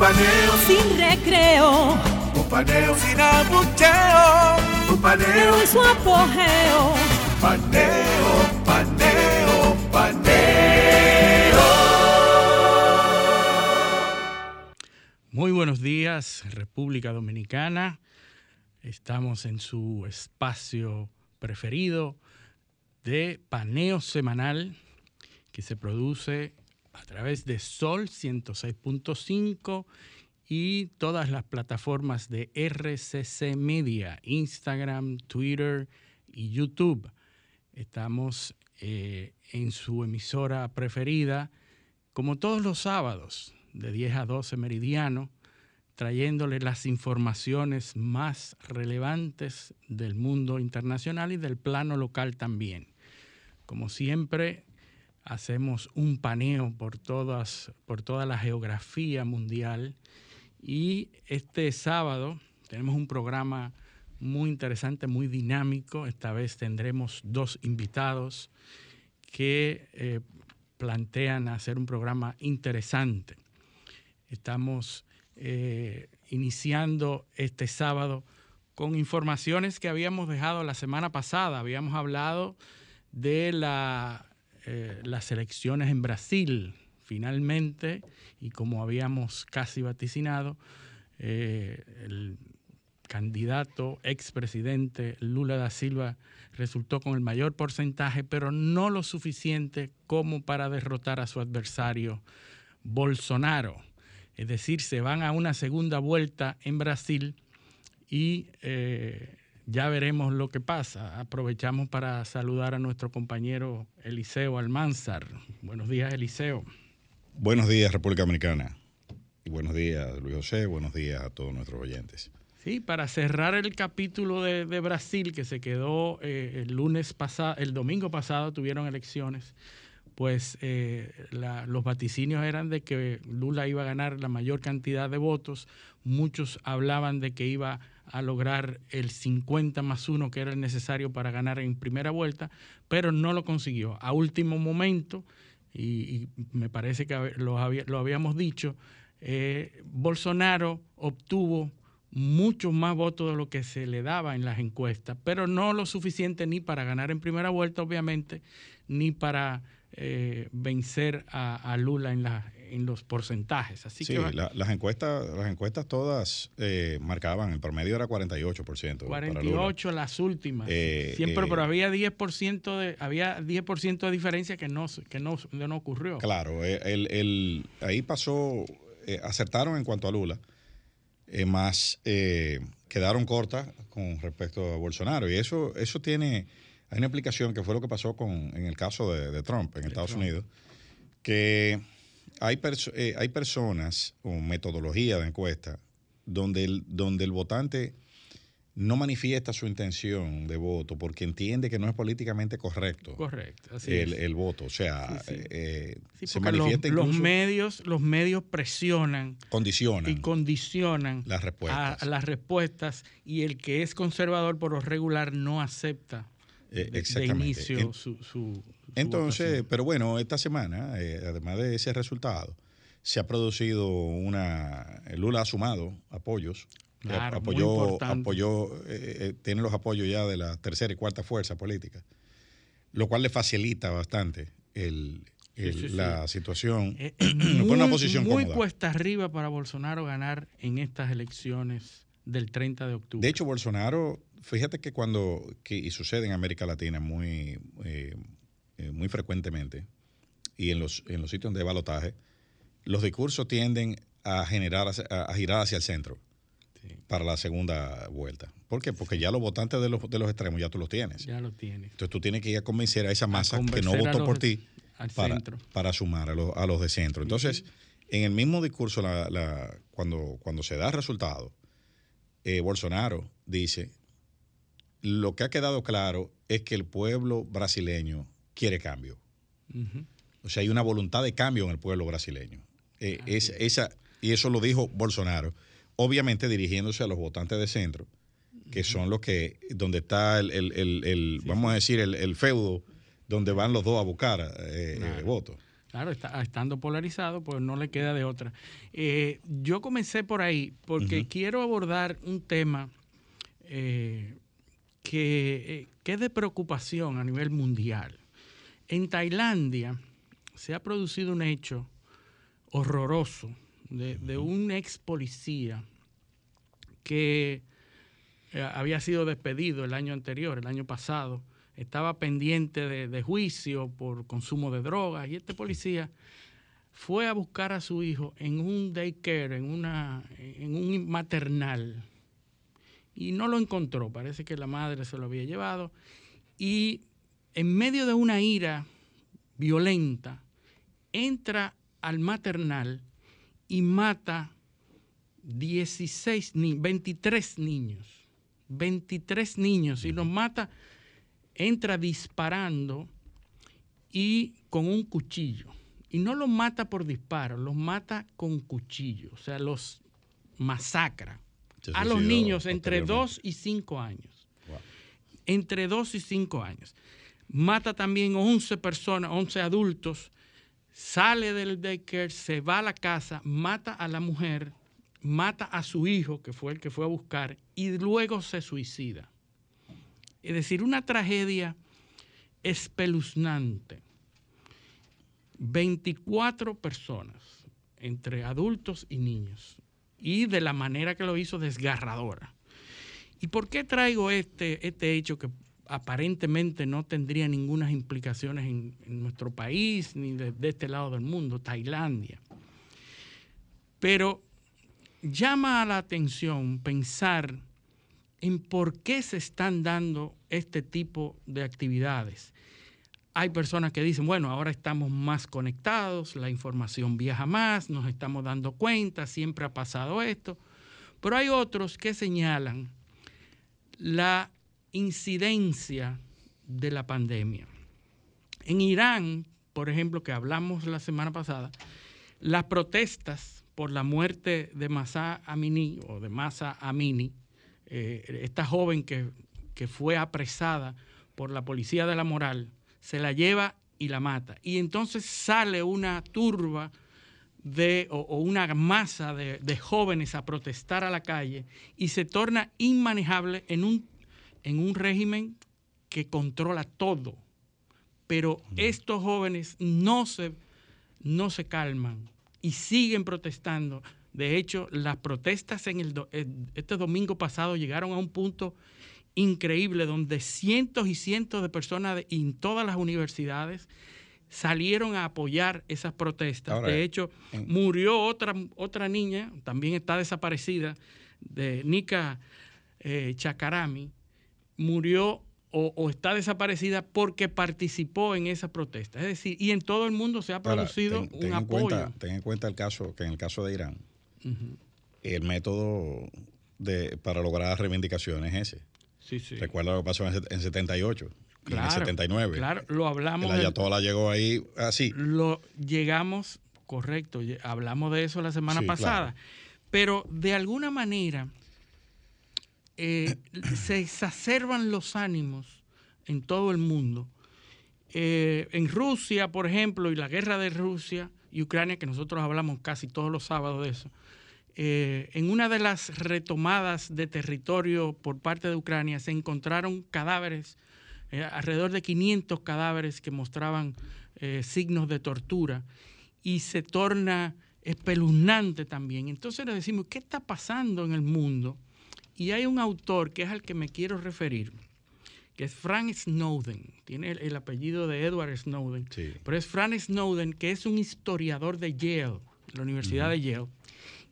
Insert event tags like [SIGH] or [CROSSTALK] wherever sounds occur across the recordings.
Paneo sin recreo. Un paneo sin abucheo. Un paneo en su apogeo. Paneo, paneo, paneo. Muy buenos días, República Dominicana. Estamos en su espacio preferido de paneo semanal que se produce a través de Sol 106.5 y todas las plataformas de RCC Media, Instagram, Twitter y YouTube. Estamos eh, en su emisora preferida, como todos los sábados, de 10 a 12 meridiano, trayéndole las informaciones más relevantes del mundo internacional y del plano local también. Como siempre, hacemos un paneo por, todas, por toda la geografía mundial y este sábado tenemos un programa muy interesante, muy dinámico. Esta vez tendremos dos invitados que eh, plantean hacer un programa interesante. Estamos eh, iniciando este sábado con informaciones que habíamos dejado la semana pasada. Habíamos hablado de la, eh, las elecciones en Brasil, finalmente, y como habíamos casi vaticinado, eh, el candidato expresidente Lula da Silva resultó con el mayor porcentaje, pero no lo suficiente como para derrotar a su adversario Bolsonaro. Es decir, se van a una segunda vuelta en Brasil y eh, ya veremos lo que pasa. Aprovechamos para saludar a nuestro compañero Eliseo Almanzar. Buenos días, Eliseo. Buenos días, República Dominicana. Y buenos días, Luis José. Buenos días a todos nuestros oyentes. Sí, para cerrar el capítulo de, de Brasil que se quedó eh, el lunes pasado, el domingo pasado tuvieron elecciones pues eh, la, los vaticinios eran de que Lula iba a ganar la mayor cantidad de votos. Muchos hablaban de que iba a lograr el 50 más 1 que era necesario para ganar en primera vuelta, pero no lo consiguió. A último momento, y, me parece que lo habíamos dicho, eh, Bolsonaro obtuvo muchos más votos de lo que se le daba en las encuestas, pero no lo suficiente ni para ganar en primera vuelta, obviamente, ni para eh, vencer a, a Lula en, la, en, los porcentajes. Así sí, que la, las, encuestas, las encuestas todas eh, marcaban, el promedio era 48%. 48 las últimas. Eh, Siempre, pero había 10%, de, había 10 de diferencia que no, que no, no ocurrió. Claro, el, el, ahí pasó, acertaron en cuanto a Lula, más quedaron cortas con respecto a Bolsonaro. Y eso, eso tiene hay una explicación que fue lo que pasó con, en el caso de, de Trump en de Estados Trump. Unidos, que hay, perso eh, hay personas o metodología de encuesta donde el, donde el votante no manifiesta su intención de voto porque entiende que no es políticamente correcto. Correcto, así el, es. el voto. O sea, sí, sí. Eh, sí, se manifiesta los, los, medios, los medios presionan. Condicionan. Y condicionan las respuestas. A, a las respuestas y el que es conservador por lo regular no acepta eh, exactamente. De inicio, en, su, su, su, entonces, votación. pero bueno, esta semana, eh, además de ese resultado, se ha producido una. Lula ha sumado apoyos. Claro, apoyó, apoyó eh, tiene los apoyos ya de la tercera y cuarta fuerza política, lo cual le facilita bastante el, el, sí, sí, la sí. situación. Eh, [CLEARS THROAT] muy, una posición muy cómoda. cuesta arriba para Bolsonaro ganar en estas elecciones del 30 de octubre. De hecho, Bolsonaro fíjate que cuando, que, y sucede en América Latina muy, eh, muy frecuentemente, y en los, en los sitios de balotaje, los discursos tienden a generar, a, a girar hacia el centro sí. para la segunda vuelta. ¿Por qué? Porque ya los votantes de los, de los extremos ya tú los tienes. Ya los tienes. Entonces tú tienes que ir a convencer a esa masa a que no votó por ti para, para, sumar a los, a los de centro. Entonces, En el mismo discurso, cuando, cuando se da el resultado, eh, Bolsonaro dice, lo que ha quedado claro es que el pueblo brasileño quiere cambio. O sea, hay una voluntad de cambio en el pueblo brasileño. Eh, esa, y eso lo dijo Bolsonaro, obviamente dirigiéndose a los votantes de centro, que son los que, donde está el, vamos a decir, el, feudo, donde van los dos a buscar eh, votos. Claro, estando polarizado, pues no le queda de otra. Eh, yo comencé por ahí porque quiero abordar un tema que, que es de preocupación a nivel mundial. En Tailandia se ha producido un hecho horroroso de, un ex policía que eh, había sido despedido el año anterior, el año pasado, estaba pendiente de, juicio por consumo de drogas y este policía fue a buscar a su hijo en un daycare, en, una, en un maternal y no lo encontró, parece que la madre se lo había llevado y en medio de una ira violenta entra al maternal y mata 16, 23 niños. 23 niños y los mata, entra disparando y con un cuchillo. Y no los mata por disparo, los mata con cuchillo, o sea, los masacra. A los niños entre 2 y 5 años. Entre 2 y 5 años. Mata también 11 personas, 11 adultos sale del daycare, se va a la casa, mata a la mujer, mata a su hijo, que fue el que fue a buscar, y luego se suicida. Es decir, una tragedia espeluznante. 24 personas, entre adultos y niños, y de la manera que lo hizo desgarradora. ¿Y por qué traigo este, este hecho que aparentemente no tendría ninguna implicaciones en, nuestro país ni de, este lado del mundo, Tailandia. Pero llama a la atención pensar en por qué se están dando este tipo de actividades. Hay personas que dicen, bueno, ahora estamos más conectados, la información viaja más, nos estamos dando cuenta, siempre ha pasado esto, pero hay otros que señalan la incidencia de la pandemia. En Irán, por ejemplo, que hablamos la semana pasada, las protestas por la muerte de Masa Amini o de Masa Amini, eh, esta joven que, fue apresada por la policía de la moral, se la lleva y la mata. Y entonces sale una turba de, o, una masa de, de, jóvenes a protestar a la calle y se torna inmanejable en un en un régimen que controla todo. Pero estos jóvenes no se, no se calman y siguen protestando. De hecho, las protestas en el, este domingo pasado llegaron a un punto increíble donde cientos y cientos de personas en todas las universidades salieron a apoyar esas protestas. de hecho, murió otra, otra niña, también está desaparecida, de Nika eh, Chakarami, murió o, está desaparecida porque participó en esa protesta. Es decir, y en todo el mundo se ha producido un apoyo. ten en cuenta el caso, que en el caso de Irán, el método de, para lograr reivindicaciones es ese. Sí, sí. Recuerda lo que pasó en, en 78. en el 79. Claro, lo hablamos. El Ayatollah llegó ahí así. Lo llegamos, correcto, hablamos de eso la semana pasada. Pero de alguna manera, eh, se exacerban los ánimos en todo el mundo. Eh, en Rusia, por ejemplo, y la guerra de Rusia y Ucrania, que nosotros hablamos casi todos los sábados de eso, eh, en una de las retomadas de territorio por parte de Ucrania se encontraron cadáveres, alrededor de 500 cadáveres que mostraban signos de tortura y se torna espeluznante también. Entonces le decimos, ¿qué está pasando en el mundo? Y hay un autor que es al que me quiero referir, que es Frank Snowden. Tiene el, apellido de Edward Snowden. Pero es Frank Snowden, que es un historiador de Yale, la Universidad de Yale.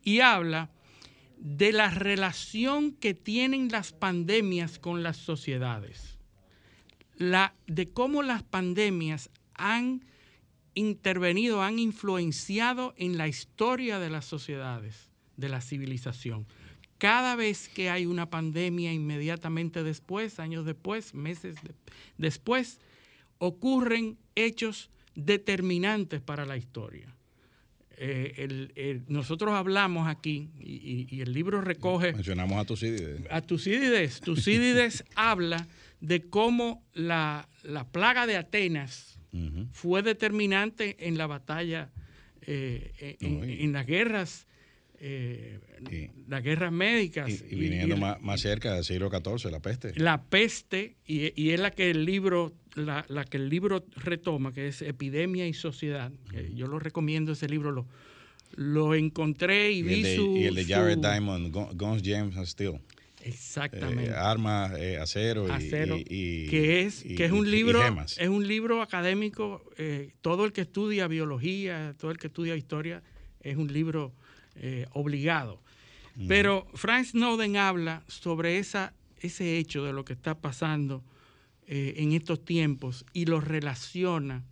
Y habla de la relación que tienen las pandemias con las sociedades. La, de cómo las pandemias han intervenido, han influenciado en la historia de las sociedades, de la civilización. Cada vez que hay una pandemia, inmediatamente después, años después, meses después, ocurren hechos determinantes para la historia. Eh, nosotros hablamos aquí y, el libro recoge... Mencionamos a Tucídides. A Tucídides. Tucídides [LAUGHS] habla de cómo la, plaga de Atenas fue determinante en la batalla, eh, en, las guerras eh, las guerras médicas. Y, viniendo más, más, cerca del siglo XIV, la peste. La peste, y, es la que el libro, la, que el libro retoma, que es Epidemia y Sociedad. yo lo recomiendo ese libro, lo, lo encontré y, vi su... Y el de Jared Diamond, Guns, James and Steel. Exactamente. Eh, armas, eh, acero, y, que es que es un libro es un libro académico. todo el que estudia biología, todo el que estudia historia es un libro eh, obligado. Pero Frank Snowden habla sobre esa, ese hecho de lo que está pasando eh, en estos tiempos y lo relaciona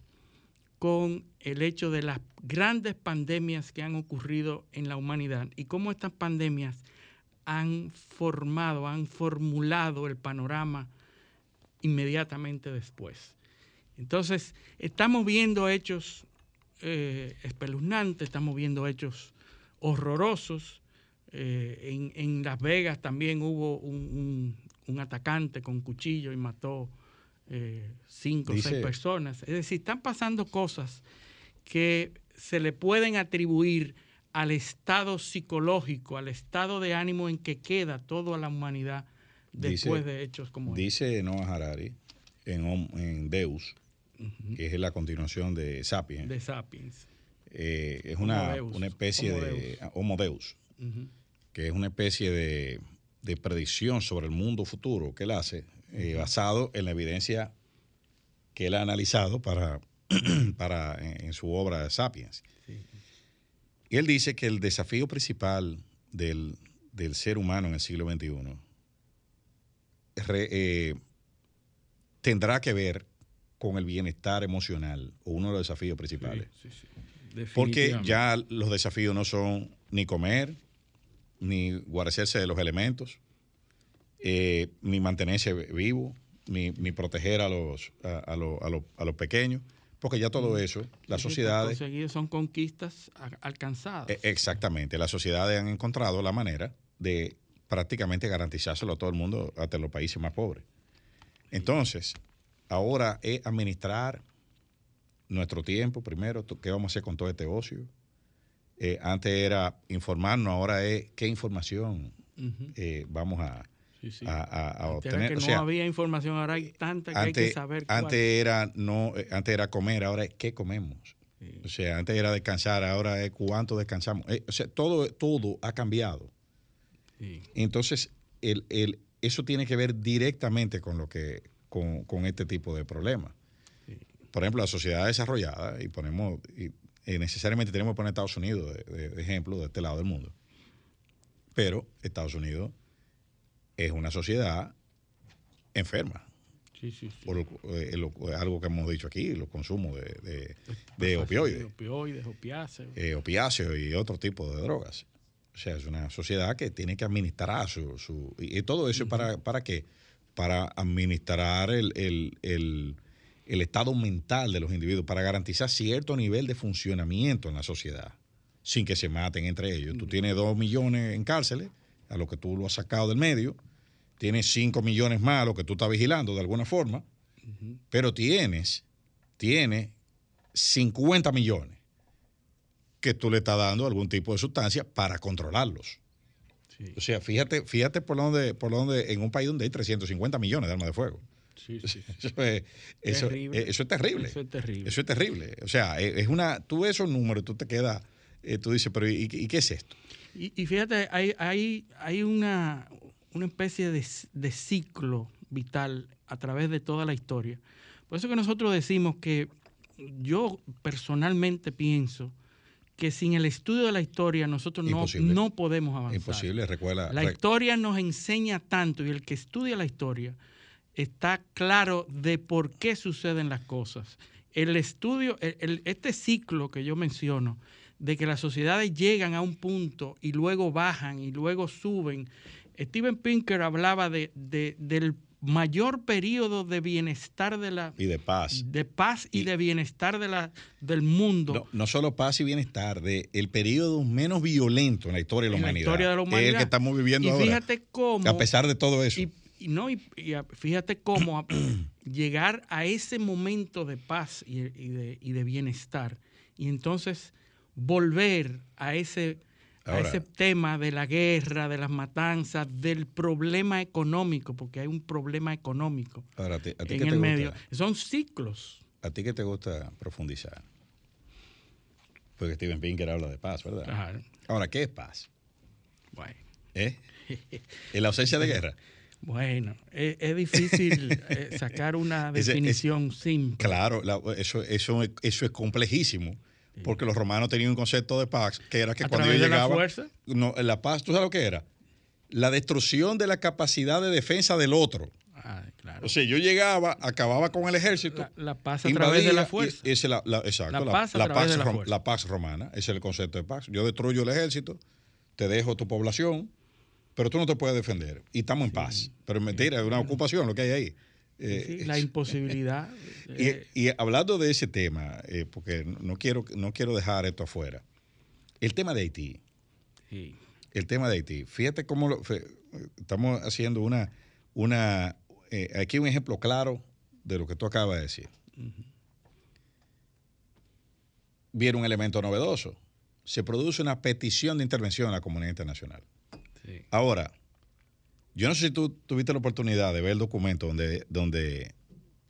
con el hecho de las grandes pandemias que han ocurrido en la humanidad y cómo estas pandemias han formado, han formulado el panorama inmediatamente después. Entonces, estamos viendo hechos eh, espeluznantes, estamos viendo hechos horrorosos. Eh, en, Las Vegas también hubo un, atacante con cuchillo y mató eh, cinco o seis personas. Es decir, están pasando cosas que se le pueden atribuir al estado psicológico, al estado de ánimo en que queda toda la humanidad después de hechos como Dice Noah Harari en, Deus, que es la continuación de Sapiens. De Sapiens eh, es una, especie de Homo Deus, que es una especie de, predicción sobre el mundo futuro que él hace, eh, basado en la evidencia que él ha analizado para, [CLEARS THROAT] para en, su obra de Sapiens. Y él dice que el desafío principal del, ser humano en el siglo XXI eh, tendrá que ver con el bienestar emocional, o uno de los desafíos principales. Sí, porque ya los desafíos no son ni comer, ni guarecerse de los elementos, eh, ni mantenerse vivo, ni, proteger a los, a, los pequeños, porque ya todo mm. eso, las sociedades... son conquistas alcanzadas. E, exactamente, las sociedades han encontrado la manera de prácticamente garantizárselo a todo el mundo, hasta los países más pobres. Entonces, ahora es administrar nuestro tiempo primero, qué vamos a hacer con todo este ocio. Eh, antes era informarnos, ahora es qué información eh, vamos a, obtener. Era que no había información, ahora hay tanta que hay que saber. Antes era, no, eh, antes era comer, ahora es qué comemos. O sea, antes era descansar, ahora es cuánto descansamos. o sea, todo, todo ha cambiado. Entonces, el, el, eso tiene que ver directamente con lo que, con, con este tipo de problemas por ejemplo, la sociedad desarrollada, y ponemos, y, necesariamente tenemos que poner Estados Unidos de, ejemplo de este lado del mundo. Pero Estados Unidos es una sociedad enferma. Sí, sí, sí. Por eh, algo que hemos dicho aquí, los consumos de, de, opioides. opioides, opiáceos. Eh, opiáceos y otro tipo de drogas. O sea, es una sociedad que tiene que administrar su... su y, todo eso, para, ¿para qué? Para administrar el, el estado mental de los individuos para garantizar cierto nivel de funcionamiento en la sociedad, sin que se maten entre ellos. Tú tienes dos millones en cárceles, a lo que tú lo has sacado del medio, tienes cinco millones más a lo que tú estás vigilando de alguna forma, pero tienes, tienes 50 millones que tú le estás dando algún tipo de sustancia para controlarlos. O sea, fíjate, fíjate por donde, por donde en un país donde hay 350 millones de armas de fuego. Eso, es, eso, terrible. eso, es terrible. Eso es terrible. Eso es terrible. O sea, e, es una, tú ves esos números, tú te quedas, eh, tú dices, pero ¿y, qué es esto? Y, fíjate, hay, hay, hay una, una especie de, de, ciclo vital a través de toda la historia. Por eso que nosotros decimos que yo personalmente pienso que sin el estudio de la historia nosotros no, no, podemos avanzar. Imposible, recuerda. La historia nos enseña tanto y el que estudia la historia está claro de por qué suceden las cosas. el estudio, el- el- este ciclo que yo menciono, de que las sociedades llegan a un punto y luego bajan y luego suben. Steven Pinker hablaba de, de- del mayor periodo de bienestar de la Y de paz. de paz y, Y- de bienestar de la, del mundo. No, no solo paz y bienestar, de el periodo menos violento en la historia de la en la humanidad. historia de la Es humanidad. el que estamos viviendo y ahora. fíjate cómo a pesar de todo eso. y, y no y, fíjate cómo a- [CLEARS THROAT] llegar a ese momento de paz y, y de, y de bienestar y entonces volver a ese a ese tema de la guerra, de las matanzas, del problema económico, porque hay un problema económico Ahora, ¿a ti, a ti en el te medio. gusta? Son ciclos. ¿A ti qué te gusta profundizar? Porque Steven Pinker habla de paz, ¿verdad? Claro. Ahora, ¿qué es paz? Bueno. ¿Eh? [LAUGHS] ¿En la ausencia de guerra? Bueno, es, es difícil [LAUGHS] eh, sacar una Ese- ese- definición simple. Claro, la- eso, eso, es- eso es complejísimo. Porque los romanos tenían un concepto de paz que era que ¿A cuando ellos la llegaban. fuerza? No, la paz, ¿tú sabes lo que era? La destrucción de la capacidad de defensa del otro. Ah, claro. O sea, yo llegaba, acababa con el ejército. La, la paz a través de la fuerza. y esa es la, la- exacto, La la, paz a la través pax de la rom- la pax romana. Ese es el concepto de paz. Yo destruyo el ejército, te dejo tu población, pero tú no te puedes defender. Y estamos en paz. Pero es mentira, es una ocupación lo que hay ahí. Eh, Sí, la imposibilidad. y, eh, y hablando de ese tema, eh, porque no- quiero, no quiero dejar esto afuera, el tema de Haití, sí. el tema de Haití, fíjate cómo lo- estamos haciendo una, una aquí un ejemplo claro de lo que tú acabas de decir. Viene un elemento novedoso. Se produce una petición de intervención a la comunidad internacional. Sí. Ahora, yo no sé si tú tuviste la oportunidad de ver el documento donde, donde,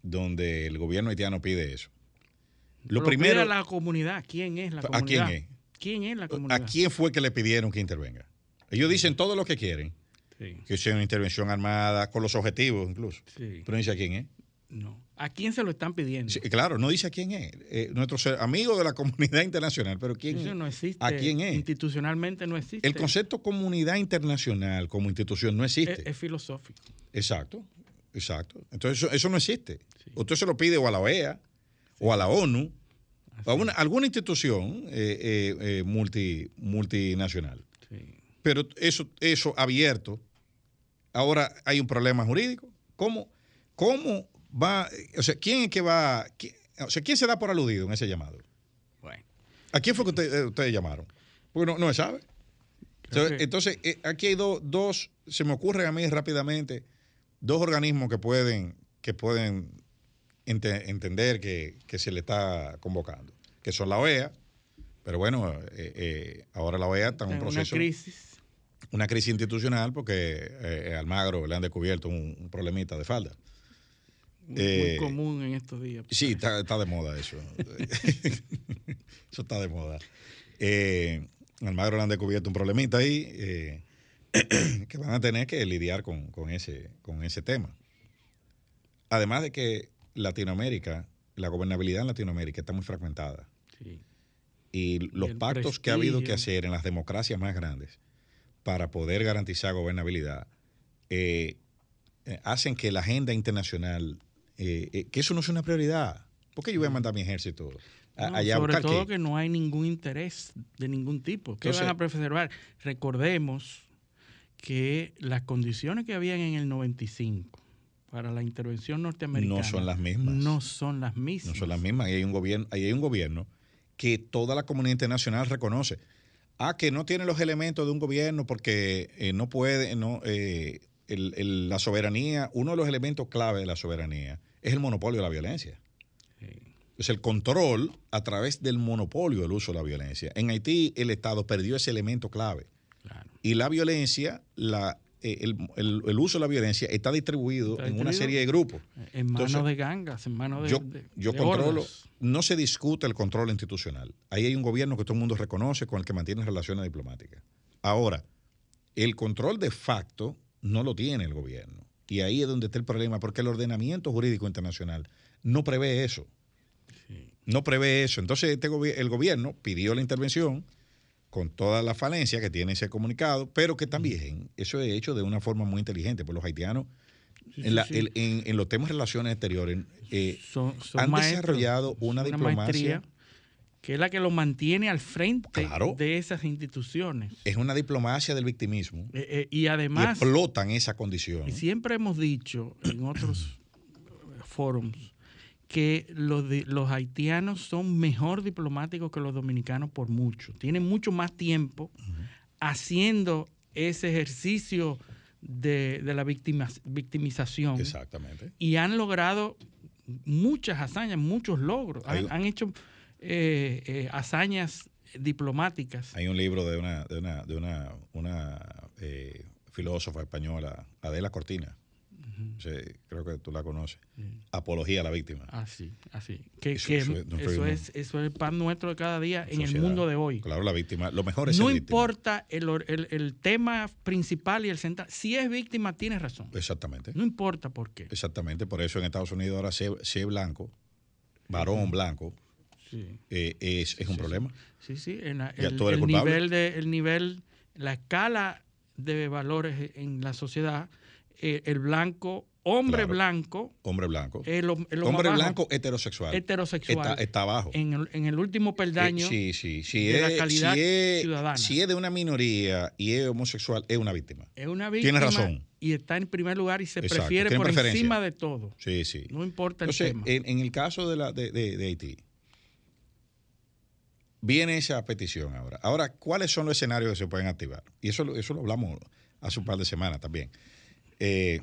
donde el gobierno haitiano pide eso. Lo Pero primero, pide a la comunidad. ¿Quién es la ¿A quién comunidad? es? ¿Quién es la comunidad? ¿a quién fue que le pidieron que intervenga? Ellos dicen todo lo que quieren, Sí, que sea una intervención armada, con los objetivos incluso. sí. Pero no dice a quién es. No. ¿A quién se lo están pidiendo? Sí, claro, no dice a quién es. Eh, nuestro ser- amigo de la [LAUGHS] comunidad internacional, pero ¿quién Eso no existe. ¿A quién es? Institucionalmente no existe. El concepto comunidad internacional como institución no existe. es filosófico. Exacto, exacto. Entonces eso, eso no existe. Usted se lo pide o a la OEA o a la ONU o a una- alguna institución eh, eh, eh, multi, multinacional. Sí. Pero eso, eso abierto, ahora hay un problema jurídico. ¿Cómo, cómo va? O sea, ¿quién es que va? quién- o sea, ¿quién se da por aludido en ese llamado? Bueno. ¿A quién fue que usted- eh, ustedes llamaron? Porque no, no se sabe. Entonces, eh, aquí hay do- dos, se me ocurren a mí rápidamente, dos organismos que pueden, que pueden ente- entender que, que se le está convocando, que son la OEA, pero bueno, eh, eh, ahora la OEA está en un En una proceso, crisis. una crisis institucional porque eh, a Almagro le han descubierto un, un problemita de falda. Muy, Eh, muy común en estos días. Sí, está, está de moda eso. [LAUGHS] eso está de moda. Eh, Almagro le han descubierto un problemita ahí eh, [CLEARS THROAT] que van a tener que lidiar con, con ese, con ese tema. Además de que Latinoamérica, la gobernabilidad en Latinoamérica está muy fragmentada. Sí. Y los pactos que ha habido que hacer en las democracias más grandes para poder garantizar gobernabilidad eh, hacen que la agenda internacional, eh, eh, que eso no es una prioridad. ¿Por qué yo voy a mandar mi ejército a- No, allá sobre todo qué? que no hay ningún interés de ningún tipo. ¿Qué Entonces- van a preservar? Recordemos que las condiciones que habían en el 95 para la intervención norteamericana No son las mismas. No son las mismas. No son las mismas. Ahí hay un gobierno, ahí hay un gobierno que toda la comunidad internacional reconoce. Ah, que no tiene los elementos de un gobierno porque eh, no puede, no, eh, el- el- la soberanía, uno de los elementos clave de la soberanía es el monopolio de la violencia. Sí. Es el control a través del monopolio del uso de la violencia. En Haití el Estado perdió ese elemento clave. Claro. Y la violencia, la, eh, el, el- el uso de la violencia está distribuido Está en una serie de grupos. En manos Entonces, de gangas, en manos de. yo, de- yo de controlo, hordas. no se discute el control institucional. Ahí hay un gobierno que todo el mundo reconoce con el que mantiene relaciones diplomáticas. Ahora, el control de facto no lo tiene el gobierno. Y ahí es donde está el problema, porque el ordenamiento jurídico internacional no prevé eso. Sí. No prevé eso. Entonces este gobi- el gobierno pidió la intervención con toda la falencia que tiene ese comunicado, pero que también eso es hecho de una forma muy inteligente, pues los haitianos Sí, en, la- sí, sí. el- en- en los temas de relaciones exteriores, eh, Son- son han maestros, desarrollado una diplomacia. maestría que es la que lo mantiene al frente Claro. de esas instituciones. es una diplomacia del victimismo. Eh, eh, y y además, explotan esa condición. y siempre hemos dicho en otros [CLEARS THROAT] forums que los, los haitianos son mejor diplomáticos que los dominicanos por mucho. Tienen mucho más tiempo haciendo ese ejercicio de, de la victima- victimización Exactamente. y han logrado muchas hazañas, muchos logros. Han hecho eh, eh, hazañas diplomáticas. Hay un libro de una, de una, de una, una eh, filósofa española, Adela Cortina. Sí, creo que tú la conoces. Apología a la víctima. Así, así. Que, Eso- que eso es- es, eso es el pan nuestro de cada día en el mundo de hoy. Claro, la víctima. Lo mejor es No ser importa el, el- el tema principal y el central. Si es víctima, tienes razón. Exactamente. No importa por qué. Exactamente. Por eso en Estados Unidos ahora ser, ser blanco, varón blanco, Sí, eh, es, es un problema. sí. sí, en la- Ya el, el nivel de, el nivel, la escala de valores en la sociedad, eh, el blanco, hombre Claro. blanco, Hombre blanco. es lo, es lo Hombre bajo, blanco heterosexual. heterosexual. Está, está abajo. en, el, en el último peldaño. Eh, sí, sí. Si de la es, calidad si es- ciudadana. si es de una minoría y es homosexual, es una víctima. Es una víctima. Tienes razón. Y está en primer lugar y se Exacto, prefiere tiene por encima de todo. Sí, sí. No importa el Entonces, tema. en, en el caso de, la, de, de- de Haití, viene esa petición ahora. Ahora, ¿cuáles son los escenarios que se pueden activar? Y eso, lo- eso lo hablamos hace un par de semanas también. Eh,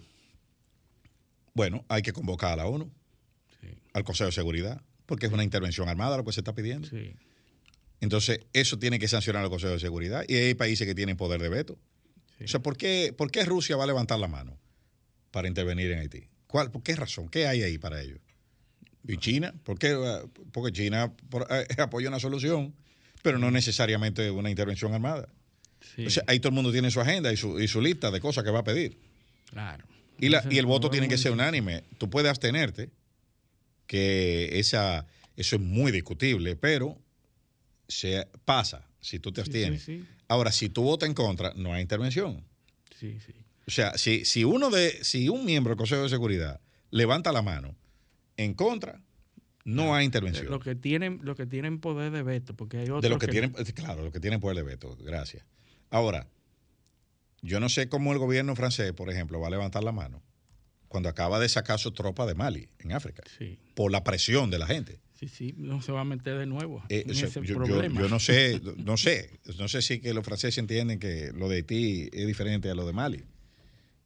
bueno, hay que convocar a la ONU, Sí. al Consejo de Seguridad, porque es una intervención armada lo que se está pidiendo. Sí. Entonces, eso tiene que sancionar el Consejo de Seguridad. Y hay países que tienen poder de veto. Sí. O sea, ¿por qué, ¿por qué Rusia va a levantar la mano para intervenir en Haití? ¿Cuál, ¿Por qué razón? ¿Qué hay ahí para ello? ¿Y China? ¿Por qué? Porque China eh, [LAUGHS] apoya una solución, pero no necesariamente una intervención armada. sí, O sea, ahí todo el mundo tiene su agenda y su, y su lista de cosas que va a pedir. claro. Y, la- y el voto tiene que ser unánime. Tú puedes abstenerte, que esa, eso es muy discutible, pero se pasa si tú te abstienes. Sí, sí, Ahora, si tú votas en contra, no hay intervención. sí, sí. O sea, si, si uno de, si un miembro del Consejo de Seguridad levanta la mano en contra, no hay intervención. Lo que tienen, lo que tienen poder de veto, porque hay otros de los que, tienen, claro, los que tienen poder de veto. Gracias. Ahora, yo no sé cómo el gobierno francés, por ejemplo, va a levantar la mano cuando acaba de sacar su tropa de Mali, en África, Sí, por la presión de la gente. sí, sí. No se va a meter de nuevo Eh, en o sea, ese yo, yo- problema. yo no sé, [LAUGHS] no sé, no sé si que los franceses entienden que lo de Haití es diferente a lo de Mali.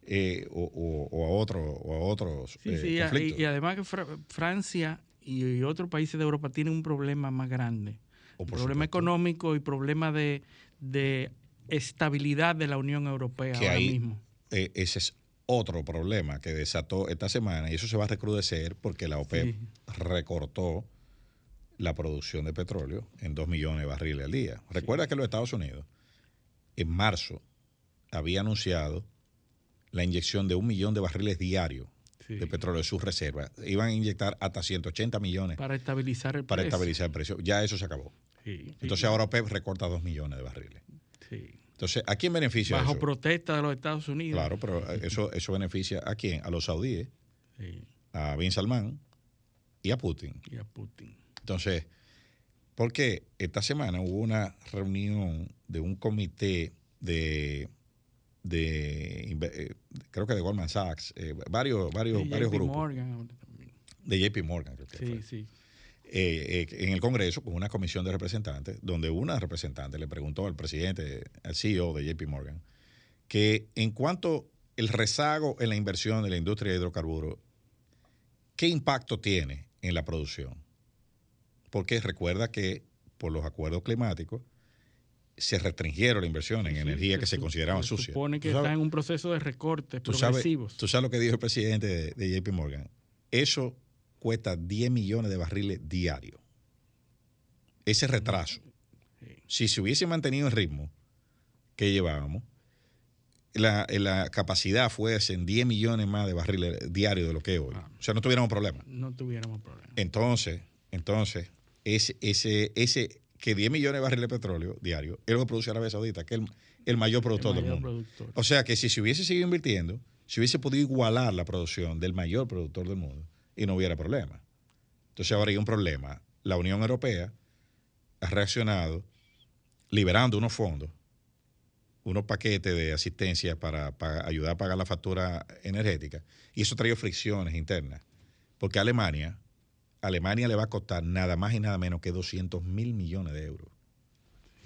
Eh, o, o- o a otro, o a otros Sí, eh, sí, y- conflictos. y, además que Fra- Francia y, y otros países de Europa tienen un problema más grande. O Un por problema supuesto, económico y problema de, de estabilidad de la Unión Europea que ahora ahí mismo. eh, ese es otro problema que desató esta semana y eso se va a recrudecer porque la OPEP Sí. recortó la producción de petróleo en 2 millones de barriles al día. Recuerda que los Estados Unidos en marzo había anunciado la inyección de un millón de barriles diarios Sí. de petróleo de sus reservas. Iban a inyectar hasta 180 millones Para estabilizar el para precio. estabilizar el precio. Ya eso se acabó. Sí, sí, Entonces ahora OPEP recorta 2 millones de barriles. Entonces, ¿a quién beneficia Bajo eso? protesta de los Estados Unidos. Claro, pero eh, eso, eso beneficia a quién? A los saudíes, Sí, a Bin Salman y a Putin. y a Putin. Entonces, porque esta semana hubo una reunión de un comité de, de eh, creo que de Goldman Sachs, eh, varios, varios, Sí, varios JP grupos, Morgan de JP Morgan, creo que Sí, fue. sí. Eh, eh, en el Congreso con una comisión de representantes, donde una representante le preguntó al presidente, al CEO de JP Morgan, que en cuanto el rezago en la inversión de la industria de hidrocarburos, ¿qué impacto tiene en la producción? Porque recuerda que por los acuerdos climáticos se restringieron la inversión en Sí, energía que se su- consideraban se sucias. supone que ¿Tú sabes? está en un proceso de recortes Tú sabes, progresivos. tú sabes lo que dijo el presidente de, de JP Morgan. Eso cuesta 10 millones de barriles diarios. Ese retraso. Si se hubiese mantenido el ritmo que llevábamos, la, la capacidad fuese en 10 millones más de barriles diarios de lo que es hoy. Ah. O sea, no tuviéramos problema. No tuviéramos problema. Entonces, entonces, ese, ese, ese, que 10 millones de barriles de petróleo diarios es lo que produce Arabia Saudita, que es el, el mayor productor El del mundo. productor. O sea que si se hubiese seguido invirtiendo, si hubiese podido igualar la producción del mayor productor del mundo y no hubiera problema. Entonces ahora hay un problema. La Unión Europea ha reaccionado liberando unos fondos, unos paquetes de asistencia para, para ayudar a pagar la factura energética, y eso trae fricciones internas, porque Alemania, Alemania le va a costar nada más y nada menos que 200 mil millones de euros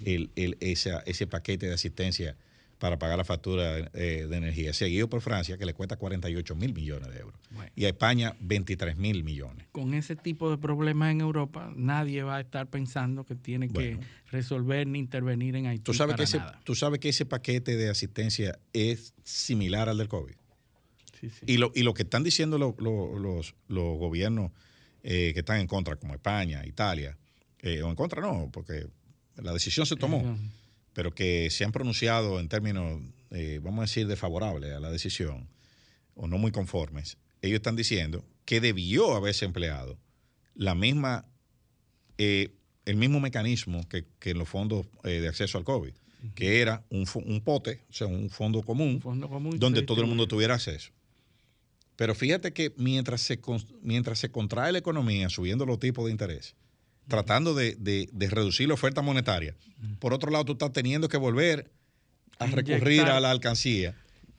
el, el- esa- ese paquete de asistencia para pagar la factura eh, de energía, seguido por Francia, que le cuesta 48 mil millones de euros, Bueno. y a España 23 mil millones. Con ese tipo de problemas en Europa, nadie va a estar pensando que tiene Bueno. que resolver ni intervenir en Haití ¿Tú sabes, que ese, nada. tú sabes que ese paquete de asistencia es similar al del COVID. Sí, sí. Y lo, y lo que están diciendo lo- lo- los, los gobiernos eh, que están en contra, como España, Italia, eh, o en contra no, porque la decisión se tomó, pero que se han pronunciado en términos, eh, vamos a decir, desfavorables a la decisión, o no muy conformes, ellos están diciendo que debió haberse empleado la misma, eh, el mismo mecanismo que, que en los fondos eh, de acceso al COVID, que era un, pote, o sea, un fondo común, Fondo común donde todo el mundo tuviera acceso. Pero fíjate que mientras se, mientras se contrae la economía subiendo los tipos de interés, tratando de, de- de reducir la oferta monetaria, por otro lado tú estás teniendo que volver a recurrir a la alcancía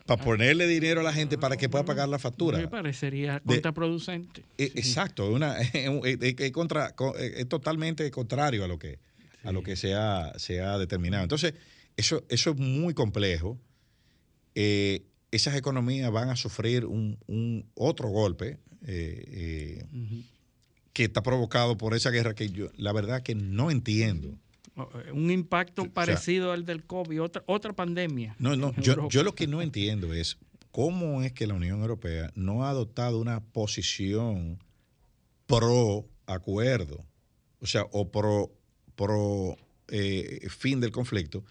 para ponerle dinero a la gente para que pueda pagar la factura. Me parecería De- contraproducente. Eh, Exacto, [LAUGHS] es una, contra- co- es totalmente contrario a lo que, a lo que se, ha, se ha determinado. Entonces, eso, eso es muy complejo. Eh, esas economías van a sufrir un, un otro golpe eh, eh, que está provocado por esa guerra que yo, la verdad que no entiendo. Eh, Un impacto O sea- parecido al del COVID, otra, otra pandemia. No, no, [LAUGHS] yo, yo lo que no entiendo es cómo es que la Unión Europea no ha adoptado una posición pro acuerdo, o sea, o pro, pro eh, fin del conflicto,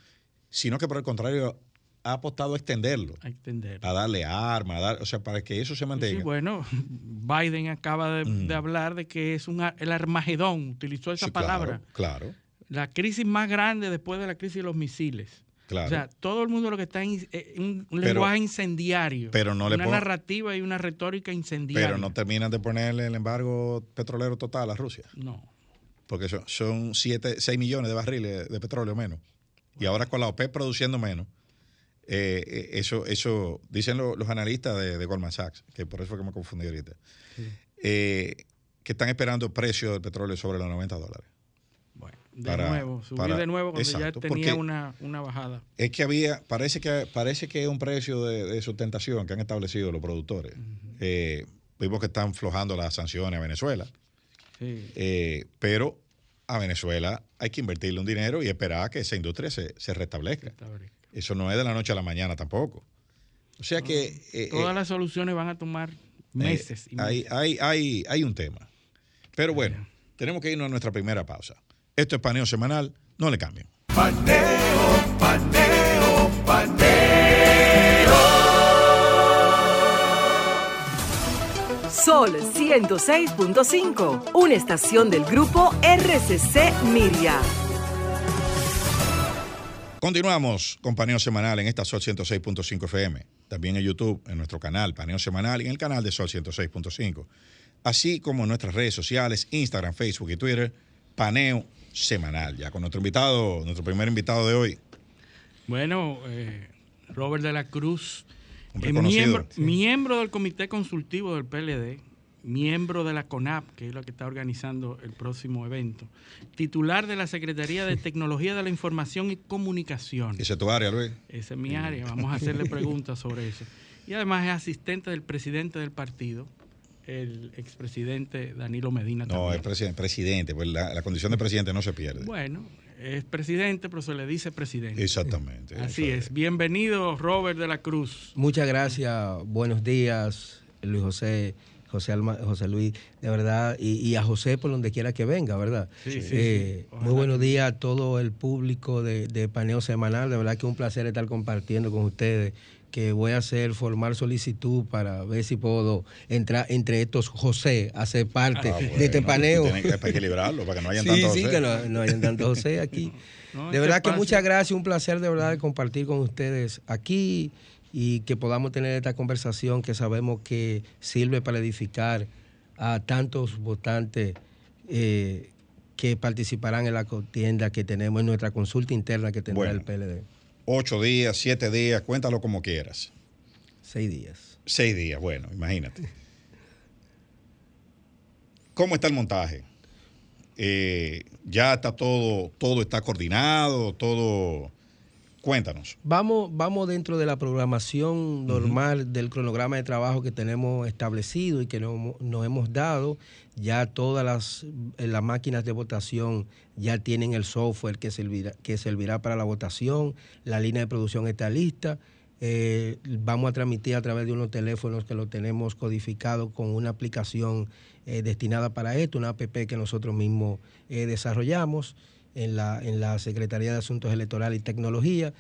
sino que por el contrario ha apostado a extenderlo, A extender. a darle armas, a dar, o sea, para que eso se mantenga. Sí, bueno, Biden acaba de, Mm. de hablar de que es un, el Armagedón, utilizó esa Sí, palabra. Claro, La crisis más grande después de la crisis de los misiles. claro. O sea, todo el mundo lo que está en eh, un, Pero- lenguaje incendiario. pero no le una pon- narrativa y una retórica incendiaria. pero no terminan de ponerle el embargo petrolero total a Rusia. No. porque son, son 7, 6 millones de barriles de petróleo menos. Y ahora con la OPEP produciendo menos, eh, eh, eso, eso dicen lo- los analistas de, de Goldman Sachs, que por eso fue que me confundí ahorita, eh, que están esperando el precio del petróleo sobre los 90 dólares. Bueno, de Para- nuevo, subir para- de nuevo cuando exacto, ya tenía una, una bajada. Es que había, parece que parece que es un precio de, de sustentación que han establecido los productores. Eh, vimos que están flojando las sanciones a Venezuela, Sí. pero a Venezuela hay que invertirle un dinero y esperar que esa industria se, se restablezca. Eso no es de la noche a la mañana tampoco. O sea que eh, Todas eh, las soluciones van a tomar meses. y hay, meses. hay, hay, hay un tema. Pero bueno, tenemos que irnos a nuestra primera pausa. Esto es paneo semanal, no le cambien. Paneo, paneo, paneo. Sol 106.5, una estación del grupo RCC Miria. Continuamos con Paneo Semanal en esta Sol 106.5 FM. También en YouTube, en nuestro canal Paneo Semanal y en el canal de Sol 106.5. Así como en nuestras redes sociales, Instagram, Facebook y Twitter, Paneo Semanal. Ya con nuestro invitado, nuestro primer invitado de hoy, Bueno, eh, Robert de la Cruz, Un eh, miembro, miembro del Comité Consultivo del PLD, miembro de la CONAP, que es la que está organizando el próximo evento, titular de la Secretaría de Tecnología de la Información y Comunicación. esa es tu área, Luis. Esa es mi área, vamos a hacerle preguntas sobre eso. Y además es asistente del presidente del partido, el expresidente Danilo Medina. No, también. es presidente, presidente pues la, la condición de presidente no se pierde. Bueno, es presidente, pero se le dice presidente. Exactamente. Así es. Bienvenido, Robert de la Cruz. Muchas gracias, buenos días, Luis José, José, Alma- José Luis, de verdad, y, y a José por donde quiera que venga, ¿verdad? Sí, sí, Eh, sí. Muy buenos días a todo el público de, de Paneo Semanal, de verdad que un placer estar compartiendo con ustedes, que voy a hacer formal solicitud para ver si puedo entrar entre estos José, a ser parte Ah, bueno, de este paneo. tienen que- equilibrarlo para que no hayan Sí, tantos. sí, José. que no, no hayan tantos José aquí. [LAUGHS] No, de verdad que muchas gracias, un placer de verdad de compartir con ustedes aquí y que podamos tener esta conversación que sabemos que sirve para edificar a tantos votantes eh, que participarán en la contienda que tenemos en nuestra consulta interna que tendrá Bueno. el PLD. Ocho días, siete días, cuéntalo como quieras. Seis días. Seis días, bueno, imagínate. ¿Cómo está el montaje? Eh, ya está todo, todo está coordinado, todo. Cuéntanos. Vamos, vamos dentro de la programación normal del cronograma de trabajo que tenemos establecido y que no- nos hemos dado. Ya todas las, eh, las máquinas de votación ya tienen el software que servirá, que servirá para la votación. La línea de producción está lista. Eh, vamos a transmitir a través de unos teléfonos que lo tenemos codificado con una aplicación eh, destinada para esto, una app que nosotros mismos eh, desarrollamos en la, en la Secretaría de Asuntos Electorales y Tecnología.